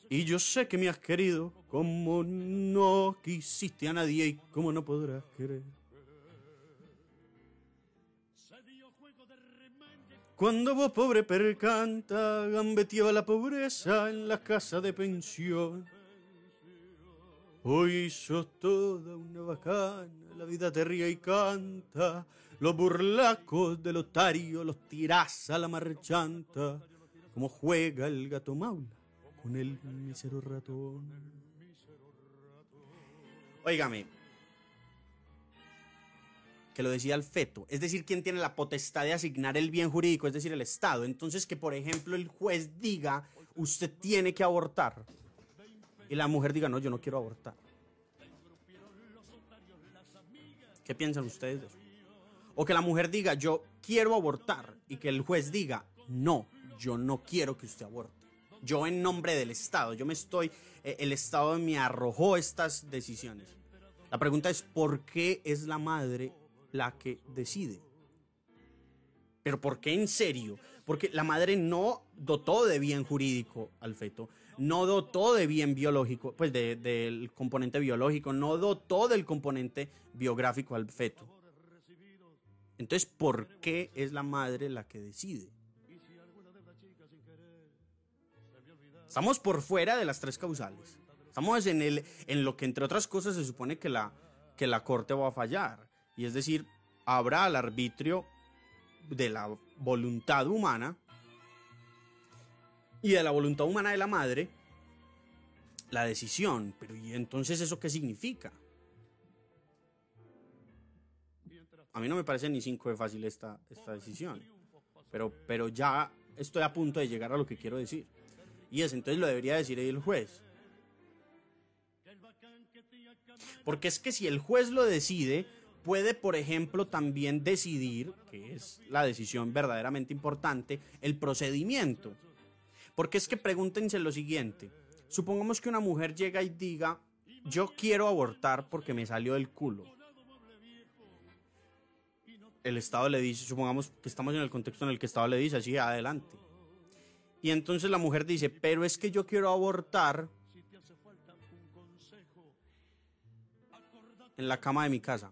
Y yo sé que me has querido como no quisiste a nadie y como no podrás querer. Cuando vos pobre percanta, gambeteaba la pobreza en la casa de pensión. Hoy sos toda una bacana, la vida te ríe y canta. Los burlacos del otario los tirás a la marchanta. Como juega el gato maula con el mísero ratón. Óigame, que lo decía el feto, es decir, quien tiene la potestad de asignar el bien jurídico, es decir, el Estado. Entonces, que por ejemplo el juez diga, usted tiene que abortar y la mujer diga, no, yo no quiero abortar. ¿Qué piensan ustedes de eso? O que la mujer diga, yo quiero abortar y que el juez diga, no, yo no quiero que usted aborte. Yo en nombre del Estado, yo me estoy, eh, el Estado me arrojó estas decisiones. La pregunta es, ¿por qué es la madre la que decide? Pero ¿por qué en serio? Porque la madre no dotó de bien jurídico al feto, no dotó de bien biológico, pues del componente biológico, no dotó del componente biográfico al feto. Entonces, ¿por qué es la madre la que decide? Estamos por fuera de las tres causales. Estamos en, el, en lo que, entre otras cosas, se supone que la, que la corte va a fallar. Y es decir, habrá el arbitrio de la voluntad humana y de la voluntad humana de la madre la decisión. Pero ¿y entonces eso qué significa? A mí no me parece ni cinco de fácil esta, esta decisión. Pero, pero ya estoy a punto de llegar a lo que quiero decir. Y es, entonces lo debería decir el juez. Porque es que si el juez lo decide, puede, por ejemplo, también decidir, que es la decisión verdaderamente importante, el procedimiento. Porque es que pregúntense lo siguiente. Supongamos que una mujer llega y diga, yo quiero abortar porque me salió del culo. El Estado le dice, supongamos que estamos en el contexto en el que el Estado le dice, así, adelante. Y entonces la mujer dice, pero es que yo quiero abortar en la cama de mi casa,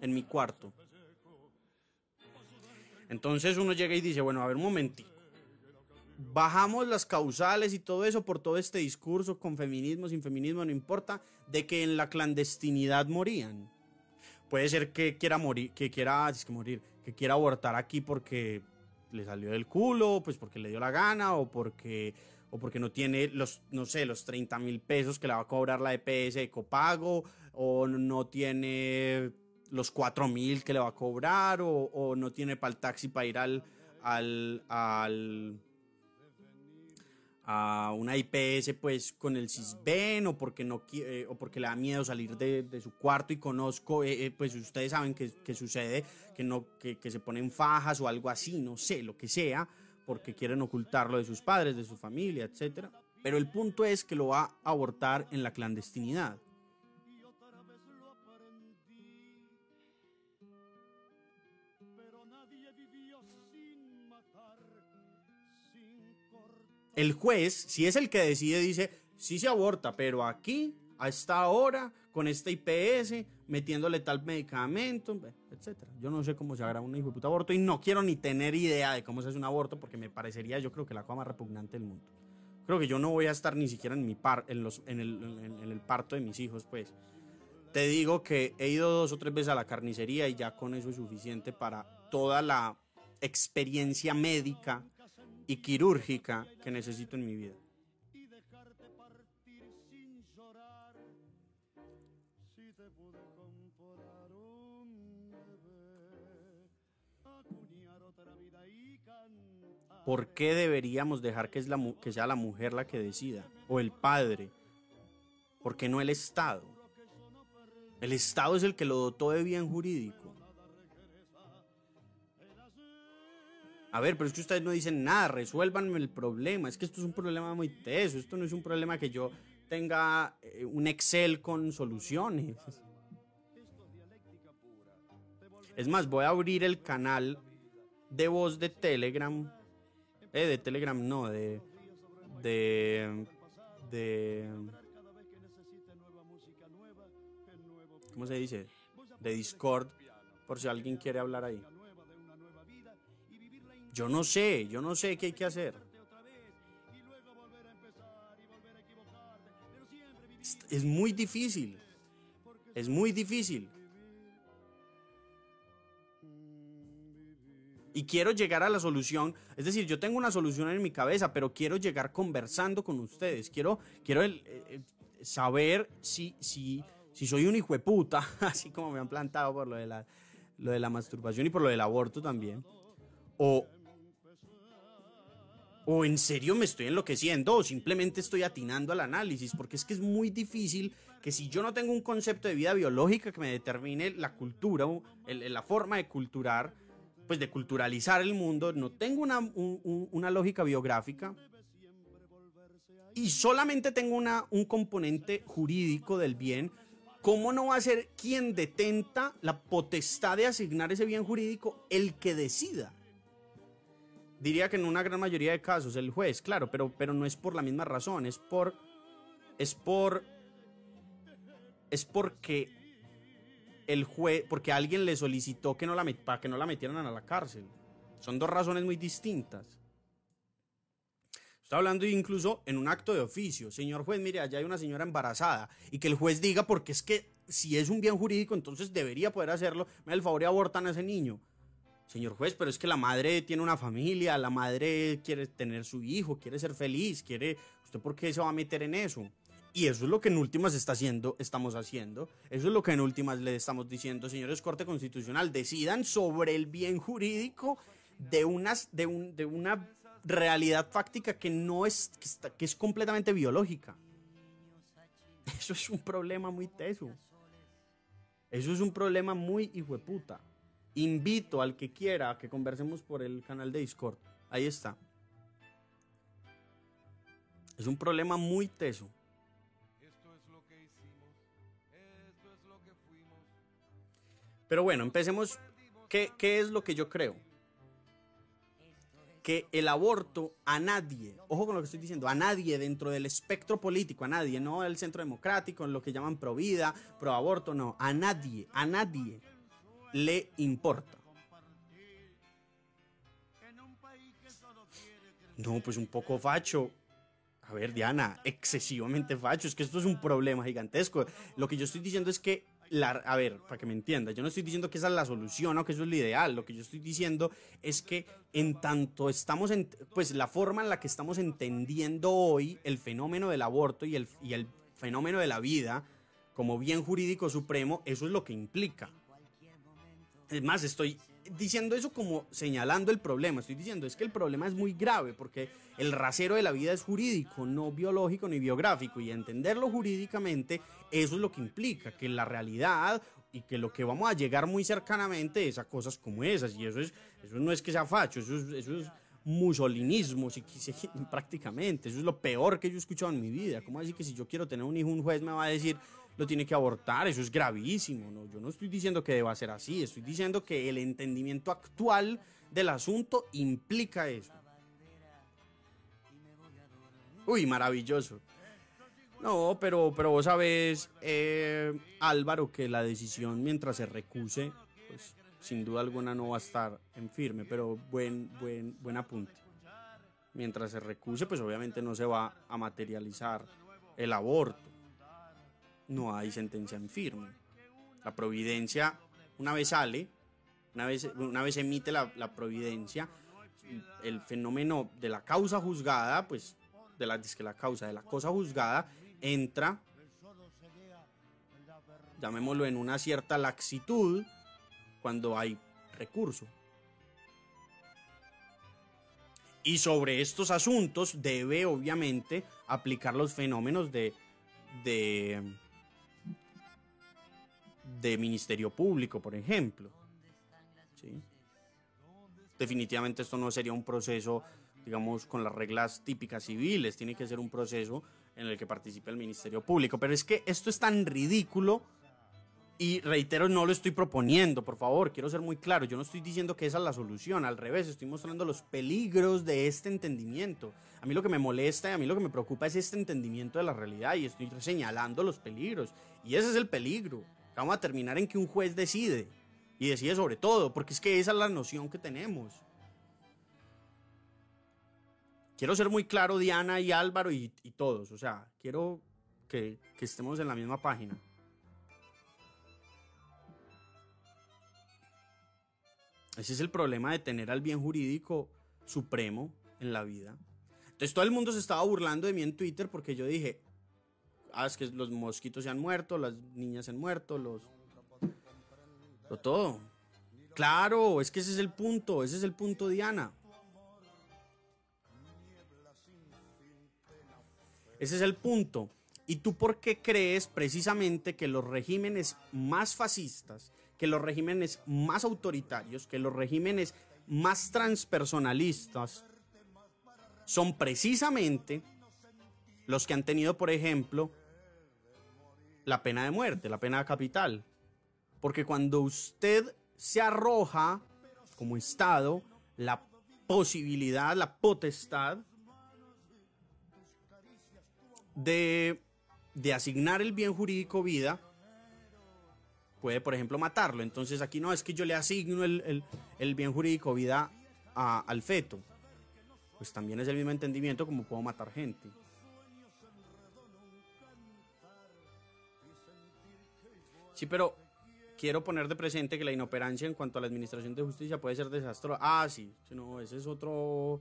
en mi cuarto. Entonces uno llega y dice, bueno, a ver un momentito bajamos las causales y todo eso por todo este discurso con feminismo, sin feminismo, no importa, de que en la clandestinidad morían. Puede ser que quiera morir, que quiera, es que morir, que quiera abortar aquí porque le salió del culo, pues porque le dio la gana o porque, o porque no tiene los, no sé, los 30 mil pesos que le va a cobrar la EPS de copago o no tiene los 4 mil que le va a cobrar o, no tiene para el taxi para ir al a una IPS pues con el CISBEN o porque no eh, o porque le da miedo salir de, su cuarto y conozco eh, eh, pues ustedes saben que, sucede que no que, que, se ponen fajas o algo así no sé lo que sea porque quieren ocultarlo de sus padres de su familia etcétera. Pero el punto es que lo va a abortar en la clandestinidad el juez, si es el que decide, dice, sí se aborta, pero aquí, a esta hora, con este IPS, metiéndole tal medicamento, etcétera. Yo no sé cómo se hará un hijo de puta aborto y no quiero ni tener idea de cómo se hace un aborto porque me parecería, yo creo que la cosa más repugnante del mundo. Creo que yo no voy a estar ni siquiera en mi par, en, los, en, el, en el parto de mis hijos, pues. Te digo que he ido dos o tres veces a la carnicería y ya con eso es suficiente para toda la experiencia médica y quirúrgica que necesito en mi vida. ¿Por qué deberíamos dejar que, es la, que sea la mujer la que decida? O el padre. ¿Por qué no el Estado? El Estado es el que lo dotó de bien jurídico. A ver, pero es que ustedes no dicen nada, resuélvanme el problema. Es que esto es un problema muy teso, esto no es un problema que yo tenga eh, un Excel con soluciones. Es más, voy a abrir el canal de voz de Telegram eh, de Telegram no, de. De. De. ¿Cómo se dice? De Discord, por si alguien quiere hablar ahí. Yo no sé, yo no sé qué hay que hacer. Es muy difícil. Es muy difícil. y quiero llegar a la solución. Es decir, yo tengo una solución en mi cabeza, pero quiero llegar conversando con ustedes. Quiero, quiero eh, eh, saber si, si, si soy un hijo de puta, así como me han plantado por lo de, la, lo de la masturbación y por lo del aborto también. O, o en serio me estoy enloqueciendo o simplemente estoy atinando al análisis, porque es que es muy difícil que si yo no tengo un concepto de vida biológica que me determine la cultura, la forma de culturar, pues de culturalizar el mundo, no tengo una, una lógica biográfica y solamente tengo una, un componente jurídico del bien, ¿cómo no va a ser quien detenta la potestad de asignar ese bien jurídico el que decida? Diría que en una gran mayoría de casos el juez, claro, pero, pero no es por la misma razón, es por es por es porque el juez, porque alguien le solicitó que no la para que no la metieran a la cárcel. Son dos razones muy distintas. Está hablando incluso en un acto de oficio. Señor juez, mire, allá hay una señora embarazada. Y que el juez diga, porque es que si es un bien jurídico, entonces debería poder hacerlo. Me da el favor y abortan a ese niño. Señor juez, pero es que la madre tiene una familia, la madre quiere tener su hijo, quiere ser feliz, quiere... ¿Usted por qué se va a meter en eso? Y eso es lo que en últimas está haciendo, estamos haciendo. Eso es lo que en últimas le estamos diciendo, señores Corte Constitucional, decidan sobre el bien jurídico de, unas, de, un, de una realidad fáctica que no es, que, es completamente biológica. Eso es un problema muy teso. Eso es un problema muy hijo de puta. Invito al que quiera a que conversemos por el canal de Discord. Ahí está. Es un problema muy teso. Pero bueno, empecemos. ¿Qué, es lo que yo creo? Que el aborto a nadie, ojo con lo que estoy diciendo, a nadie dentro del espectro político, a nadie, no el centro democrático, en lo que llaman pro vida, pro aborto, no, a nadie, a nadie le importa. No, pues un poco facho. A ver, Diana, excesivamente facho. Es que esto es un problema gigantesco. Lo que yo estoy diciendo es que a ver, para que me entienda, yo no estoy diciendo que esa es la solución o que eso es lo ideal, lo que yo estoy diciendo es que en tanto estamos en, pues la forma en la que estamos entendiendo hoy el fenómeno del aborto y el, y el fenómeno de la vida como bien jurídico supremo, eso es lo que implica. Es más, estoy diciendo eso como señalando el problema. Estoy diciendo es que el problema es muy grave porque el rasero de la vida es jurídico, no biológico ni biográfico. Y entenderlo jurídicamente, eso es lo que implica que la realidad y que lo que vamos a llegar muy cercanamente es a cosas como esas. Y eso, es, eso no es que sea facho, eso es, eso es musolinismo, prácticamente. Eso es lo peor que yo he escuchado en mi vida. ¿Cómo decir que si yo quiero tener un hijo, un juez me va a decir lo tiene que abortar, eso es gravísimo, ¿no? Yo no estoy diciendo que deba ser así, estoy diciendo que el entendimiento actual del asunto implica eso. Uy, maravilloso. No, pero, pero vos sabés, eh, Álvaro, que la decisión mientras se recuse, pues sin duda alguna no va a estar en firme, pero buen, buen, buen apunte. Mientras se recuse, pues obviamente no se va a materializar el aborto no hay sentencia en firme. La providencia, una vez sale, Una vez, una vez emite la, la providencia, el fenómeno de la causa juzgada, pues de la, que la causa de la cosa juzgada entra, llamémoslo en una cierta laxitud, cuando hay recurso. Y sobre estos asuntos debe obviamente aplicar los fenómenos de, de, de Ministerio Público, por ejemplo. ¿Sí? Definitivamente esto no sería un proceso, digamos, con las reglas típicas civiles, tiene que ser un proceso en el que participe el Ministerio Público. Pero es que esto es tan ridículo y reitero, no lo estoy proponiendo, por favor, quiero ser muy claro, yo no estoy diciendo que esa es la solución, al revés, estoy mostrando los peligros de este entendimiento. A mí lo que me molesta y a mí lo que me preocupa es este entendimiento de la realidad y estoy señalando los peligros. Y ese es el peligro. Vamos a terminar en que un juez decide y decide sobre todo, porque es que esa es la noción que tenemos. Quiero ser muy claro, Diana y Álvaro y, todos, o sea, quiero que estemos en la misma página. Ese es el problema de tener al bien jurídico supremo en la vida. Entonces todo el mundo se estaba burlando de mí en Twitter porque yo dije, ah, es que los mosquitos se han muerto, las niñas se han muerto, los... Lo todo. Claro, es que ese es el punto, ese es el punto, Diana. Ese es el punto. ¿Y tú por qué crees precisamente que los regímenes más fascistas que los regímenes más autoritarios, que los regímenes más transpersonalistas son precisamente los que han tenido, por ejemplo, la pena de muerte, la pena capital. Porque cuando usted se arroja como Estado la posibilidad, la potestad de, de asignar el bien jurídico vida, puede, por ejemplo, matarlo. Entonces aquí no es que yo le asigno el, bien jurídico vida al feto. Pues también es el mismo entendimiento como puedo matar gente. Sí, pero quiero poner de presente que la inoperancia en cuanto a la administración de justicia puede ser desastrosa. Ah, sí, no, ese es otro...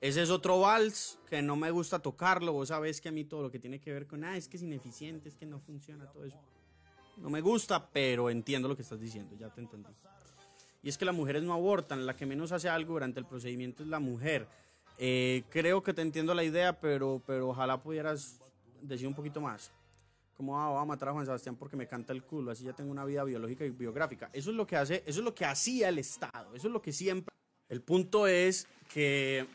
Ese es otro vals que no me gusta tocarlo. Vos sabés que a mí todo lo que tiene que ver con, ah, es que es ineficiente, es que no funciona, todo eso. No me gusta, pero entiendo lo que estás diciendo, ya te entendí. Y es que las mujeres no abortan, la que menos hace algo durante el procedimiento es la mujer. Eh, creo que te entiendo la idea, pero, pero ojalá pudieras decir un poquito más. Como ah, voy a matar a Juan Sebastián porque me canta el culo, así ya tengo una vida biológica y biográfica. Eso es lo que hace, eso es lo que hacía el Estado, eso es lo que siempre. El punto es que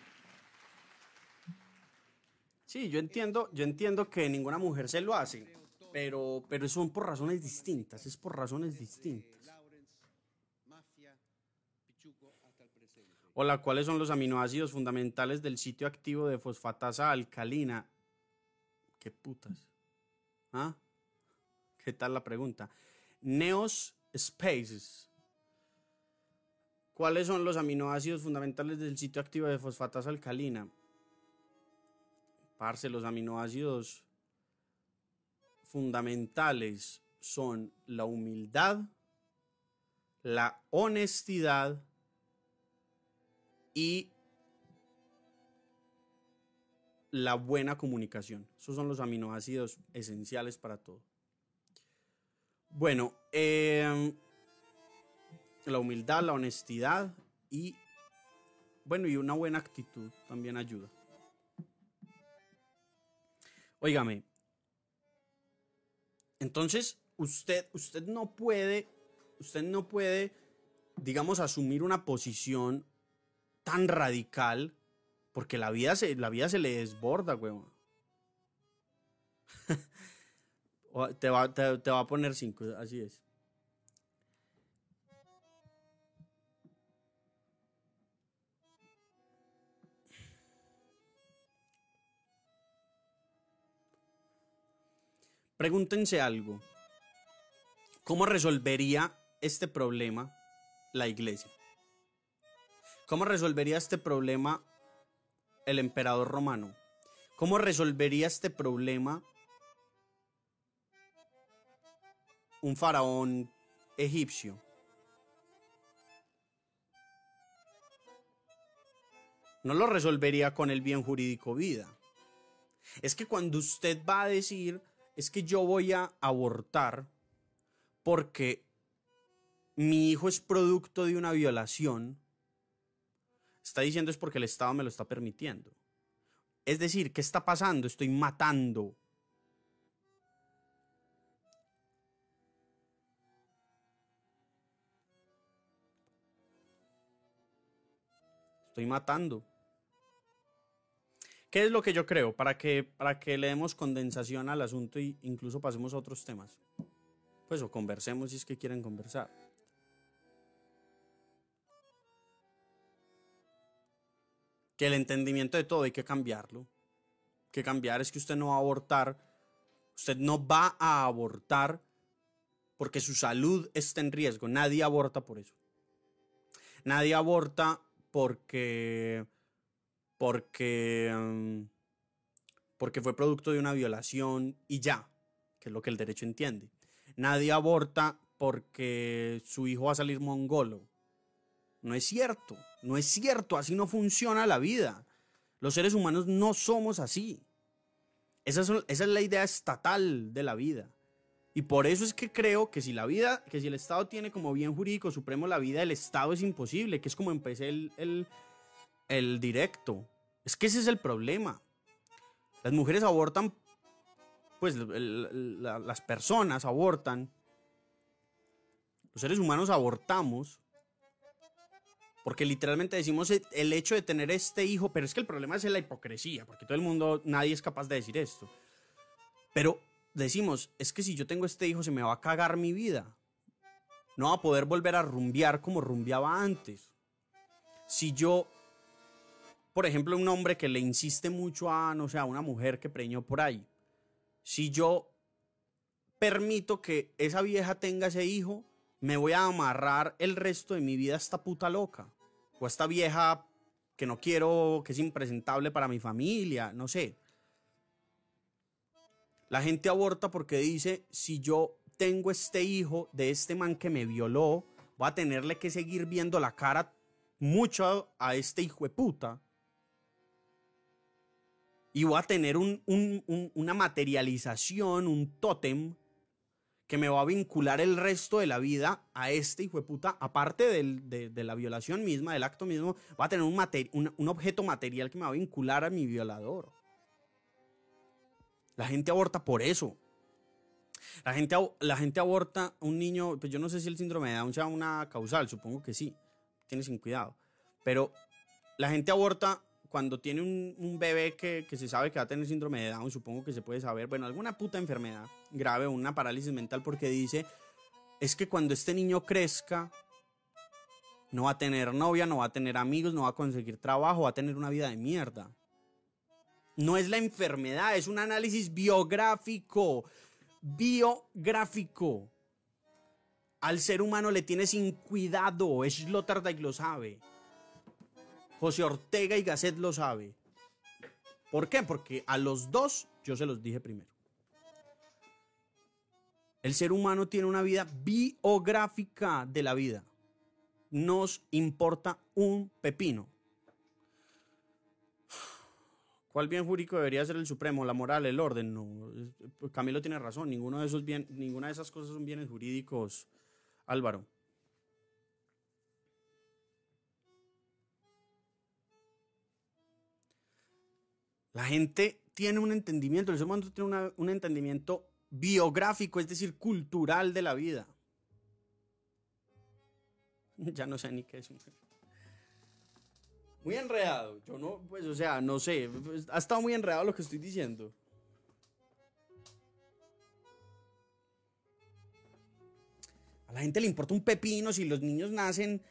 Sí, yo entiendo, yo entiendo que ninguna mujer se lo hace pero, pero son por razones distintas, es por razones distintas. Hola, ¿cuáles son los aminoácidos fundamentales del sitio activo de fosfatasa alcalina? ¿Qué putas? ¿Ah? ¿Qué tal la pregunta? Neos Spaces. ¿Cuáles son los aminoácidos fundamentales del sitio activo de fosfatasa alcalina? Parce, los aminoácidos fundamentales son la humildad, la honestidad y la buena comunicación. Esos son los aminoácidos esenciales para todo. Bueno, em, la humildad, la honestidad y, bueno, y una buena actitud también ayuda. Óigame, entonces, usted, usted no puede, usted no puede, digamos, asumir una posición tan radical porque la vida se, la vida se le desborda, weón. te, va, te va a poner cinco, así es. Pregúntense algo. ¿Cómo resolvería este problema la iglesia? ¿Cómo resolvería este problema el emperador romano. ¿Cómo resolvería este problema un faraón egipcio? No lo resolvería con el bien jurídico vida. Es que cuando usted va a decir, es que yo voy a abortar porque mi hijo es producto de una violación, está diciendo es porque el Estado me lo está permitiendo. Es decir, ¿qué está pasando? Estoy matando. Estoy matando. ¿Qué es lo que yo creo? Para que, para que le demos condensación al asunto e incluso pasemos a otros temas. Pues o conversemos si es que quieren conversar. Que el entendimiento de todo hay que cambiarlo. Que cambiar es que usted no va a abortar. Usted no va a abortar porque su salud está en riesgo. Nadie aborta por eso. Nadie aborta porque porque, mm, porque fue producto de una violación y ya, que es lo que el derecho entiende. Nadie aborta porque su hijo va a salir mongolo. No es cierto, no es cierto, así no funciona la vida. Los seres humanos no somos así. Esa es, la idea estatal de la vida. Y por eso es que creo que si la vida, que si el Estado tiene como bien jurídico supremo la vida del Estado es imposible, que es como empecé el, el, el directo. Es que ese es el problema. Las mujeres abortan, pues las personas abortan. Los seres humanos abortamos. Porque literalmente decimos el hecho de tener este hijo, pero es que el problema es la hipocresía, porque todo el mundo, nadie es capaz de decir esto. Pero decimos, es que si yo tengo este hijo se me va a cagar mi vida. No va a poder volver a rumbear como rumbeaba antes. Si yo por ejemplo, un hombre que le insiste mucho a, no sé, a una mujer que preñó por ahí. Si yo permito que esa vieja tenga ese hijo, me voy a amarrar el resto de mi vida a esta puta loca. O a esta vieja que no quiero, que es impresentable para mi familia, no sé. La gente aborta porque dice, si yo tengo este hijo de este man que me violó, voy a tenerle que seguir viendo la cara mucho a este hijo de puta y voy a tener una materialización, un tótem que me va a vincular el resto de la vida a este hijo de puta, aparte de, la violación misma, del acto mismo, va a tener un, un, objeto material que me va a vincular a mi violador. La gente aborta por eso. La gente, la gente aborta un niño, pues yo no sé si el síndrome de Down sea una causal, supongo que sí, tienes sin cuidado. Pero la gente aborta cuando tiene un, bebé que, se sabe que va a tener síndrome de Down, supongo que se puede saber, bueno, alguna puta enfermedad grave, una parálisis mental, porque dice, es que cuando este niño crezca, no va a tener novia, no va a tener amigos, no va a conseguir trabajo, va a tener una vida de mierda. No es la enfermedad, es un análisis biográfico, biográfico. Al ser humano le tiene sin cuidado, es Sloterdijk lo sabe. José Ortega y Gasset lo sabe. ¿Por qué? Porque a los dos yo se los dije primero. El ser humano tiene una vida biográfica de la vida. Nos importa un pepino. ¿Cuál bien jurídico debería ser el supremo? ¿La moral, el orden? No. Camilo tiene razón. Ninguno de esos bien, ninguna de esas cosas son bienes jurídicos, Álvaro. La gente tiene un entendimiento, el ser humano tiene un entendimiento biográfico, es decir, cultural de la vida. Ya no sé ni qué es. Muy enredado. Yo no, pues, o sea, no sé. Pues, ha estado muy enredado lo que estoy diciendo. A la gente le importa un pepino si los niños nacen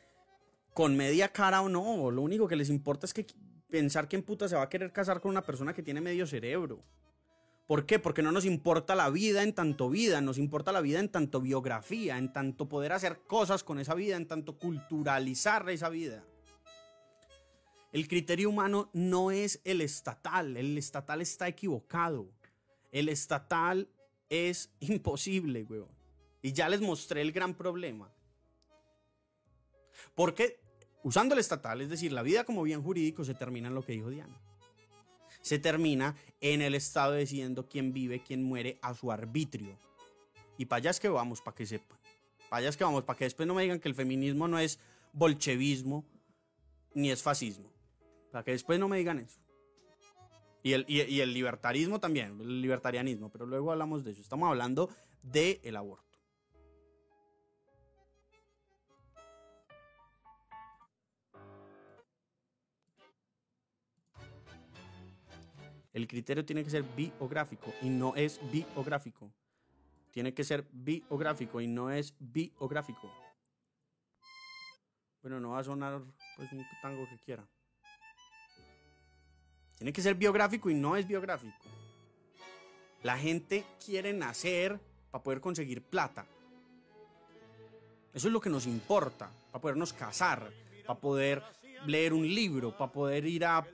con media cara o no. Lo único que les importa es que pensar que en puta se va a querer casar con una persona que tiene medio cerebro. ¿Por qué? Porque no nos importa la vida en tanto vida, nos importa la vida en tanto biografía, en tanto poder hacer cosas con esa vida, en tanto culturalizar esa vida. El criterio humano no es el estatal, el estatal está equivocado. El estatal es imposible, weón. Y ya les mostré el gran problema. Porque usando el estatal, es decir, la vida como bien jurídico se termina en lo que dijo Diana. Se termina en el Estado decidiendo quién vive, quién muere a su arbitrio. Y para allá es que vamos, para que sepan. Para allá es que vamos, para que después no me digan que el feminismo no es bolchevismo ni es fascismo. Para que después no me digan eso. Y el, y el libertarismo también, el libertarianismo, pero luego hablamos de eso. Estamos hablando del el aborto. El criterio tiene que ser biográfico y no es biográfico. Tiene que ser biográfico y no es biográfico. Bueno, no va a sonar pues un tango que quiera. Tiene que ser biográfico y no es biográfico. La gente quiere nacer para poder conseguir plata. Eso es lo que nos importa, para podernos casar, para poder leer un libro, para poder ir a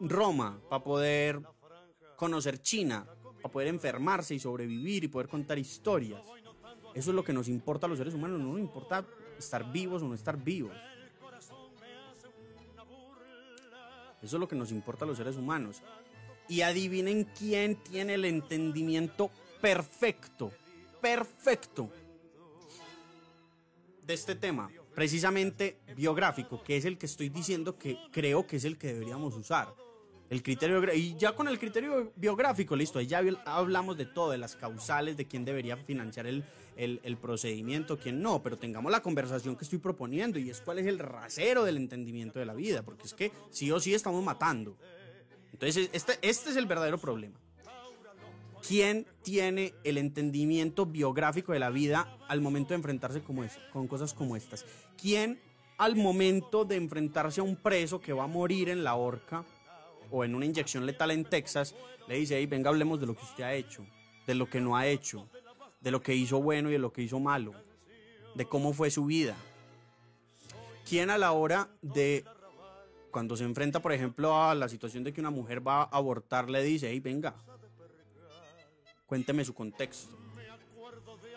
Roma, para poder conocer China, para poder enfermarse y sobrevivir y poder contar historias. Eso es lo que nos importa a los seres humanos, no nos importa estar vivos o no estar vivos. Eso es lo que nos importa a los seres humanos. Y adivinen quién tiene el entendimiento perfecto, perfecto de este tema, precisamente biográfico, que es el que estoy diciendo que creo que es el que deberíamos usar. El criterio y ya con el criterio biográfico, listo, ahí ya hablamos de todo, de las causales, de quién debería financiar el, el, procedimiento, quién no, pero tengamos la conversación que estoy proponiendo y es cuál es el rasero del entendimiento de la vida, porque es que sí o sí estamos matando. Entonces, este, este es el verdadero problema. ¿Quién tiene el entendimiento biográfico de la vida al momento de enfrentarse como con cosas como estas? ¿Quién al momento de enfrentarse a un preso que va a morir en la horca o en una inyección letal en Texas, le dice, hey, venga, hablemos de lo que usted ha hecho, de lo que no ha hecho, de lo que hizo bueno y de lo que hizo malo, de cómo fue su vida. ¿Quién a la hora de, cuando se enfrenta, por ejemplo, a la situación de que una mujer va a abortar, le dice, hey, venga, cuénteme su contexto?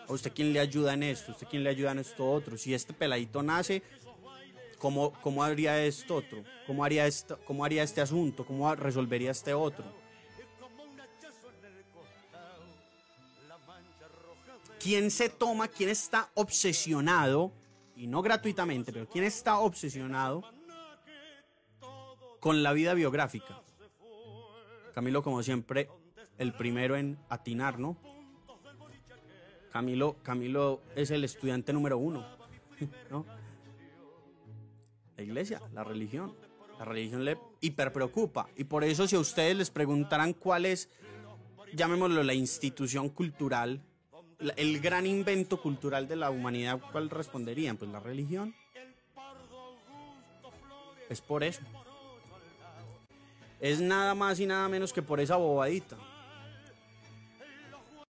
¿A usted quién le ayuda en esto? ¿Usted quién le ayuda en esto otro? Si este peladito nace, ¿cómo, cómo haría esto otro? ¿Cómo haría, esto, ¿Cómo haría este asunto? ¿Cómo resolvería este otro? ¿Quién se toma, quién está obsesionado, y no gratuitamente, pero quién está obsesionado con la vida biográfica? Camilo, como siempre, el primero en atinar, ¿no? Camilo, Camilo es el estudiante número uno, ¿no? La iglesia, la religión. La religión le hiperpreocupa. Y por eso si a ustedes les preguntaran cuál es, llamémoslo, la institución cultural el gran invento cultural de la humanidad, ¿cuál responderían? Pues la religión. Es por eso. Es nada más y nada menos que por esa bobadita.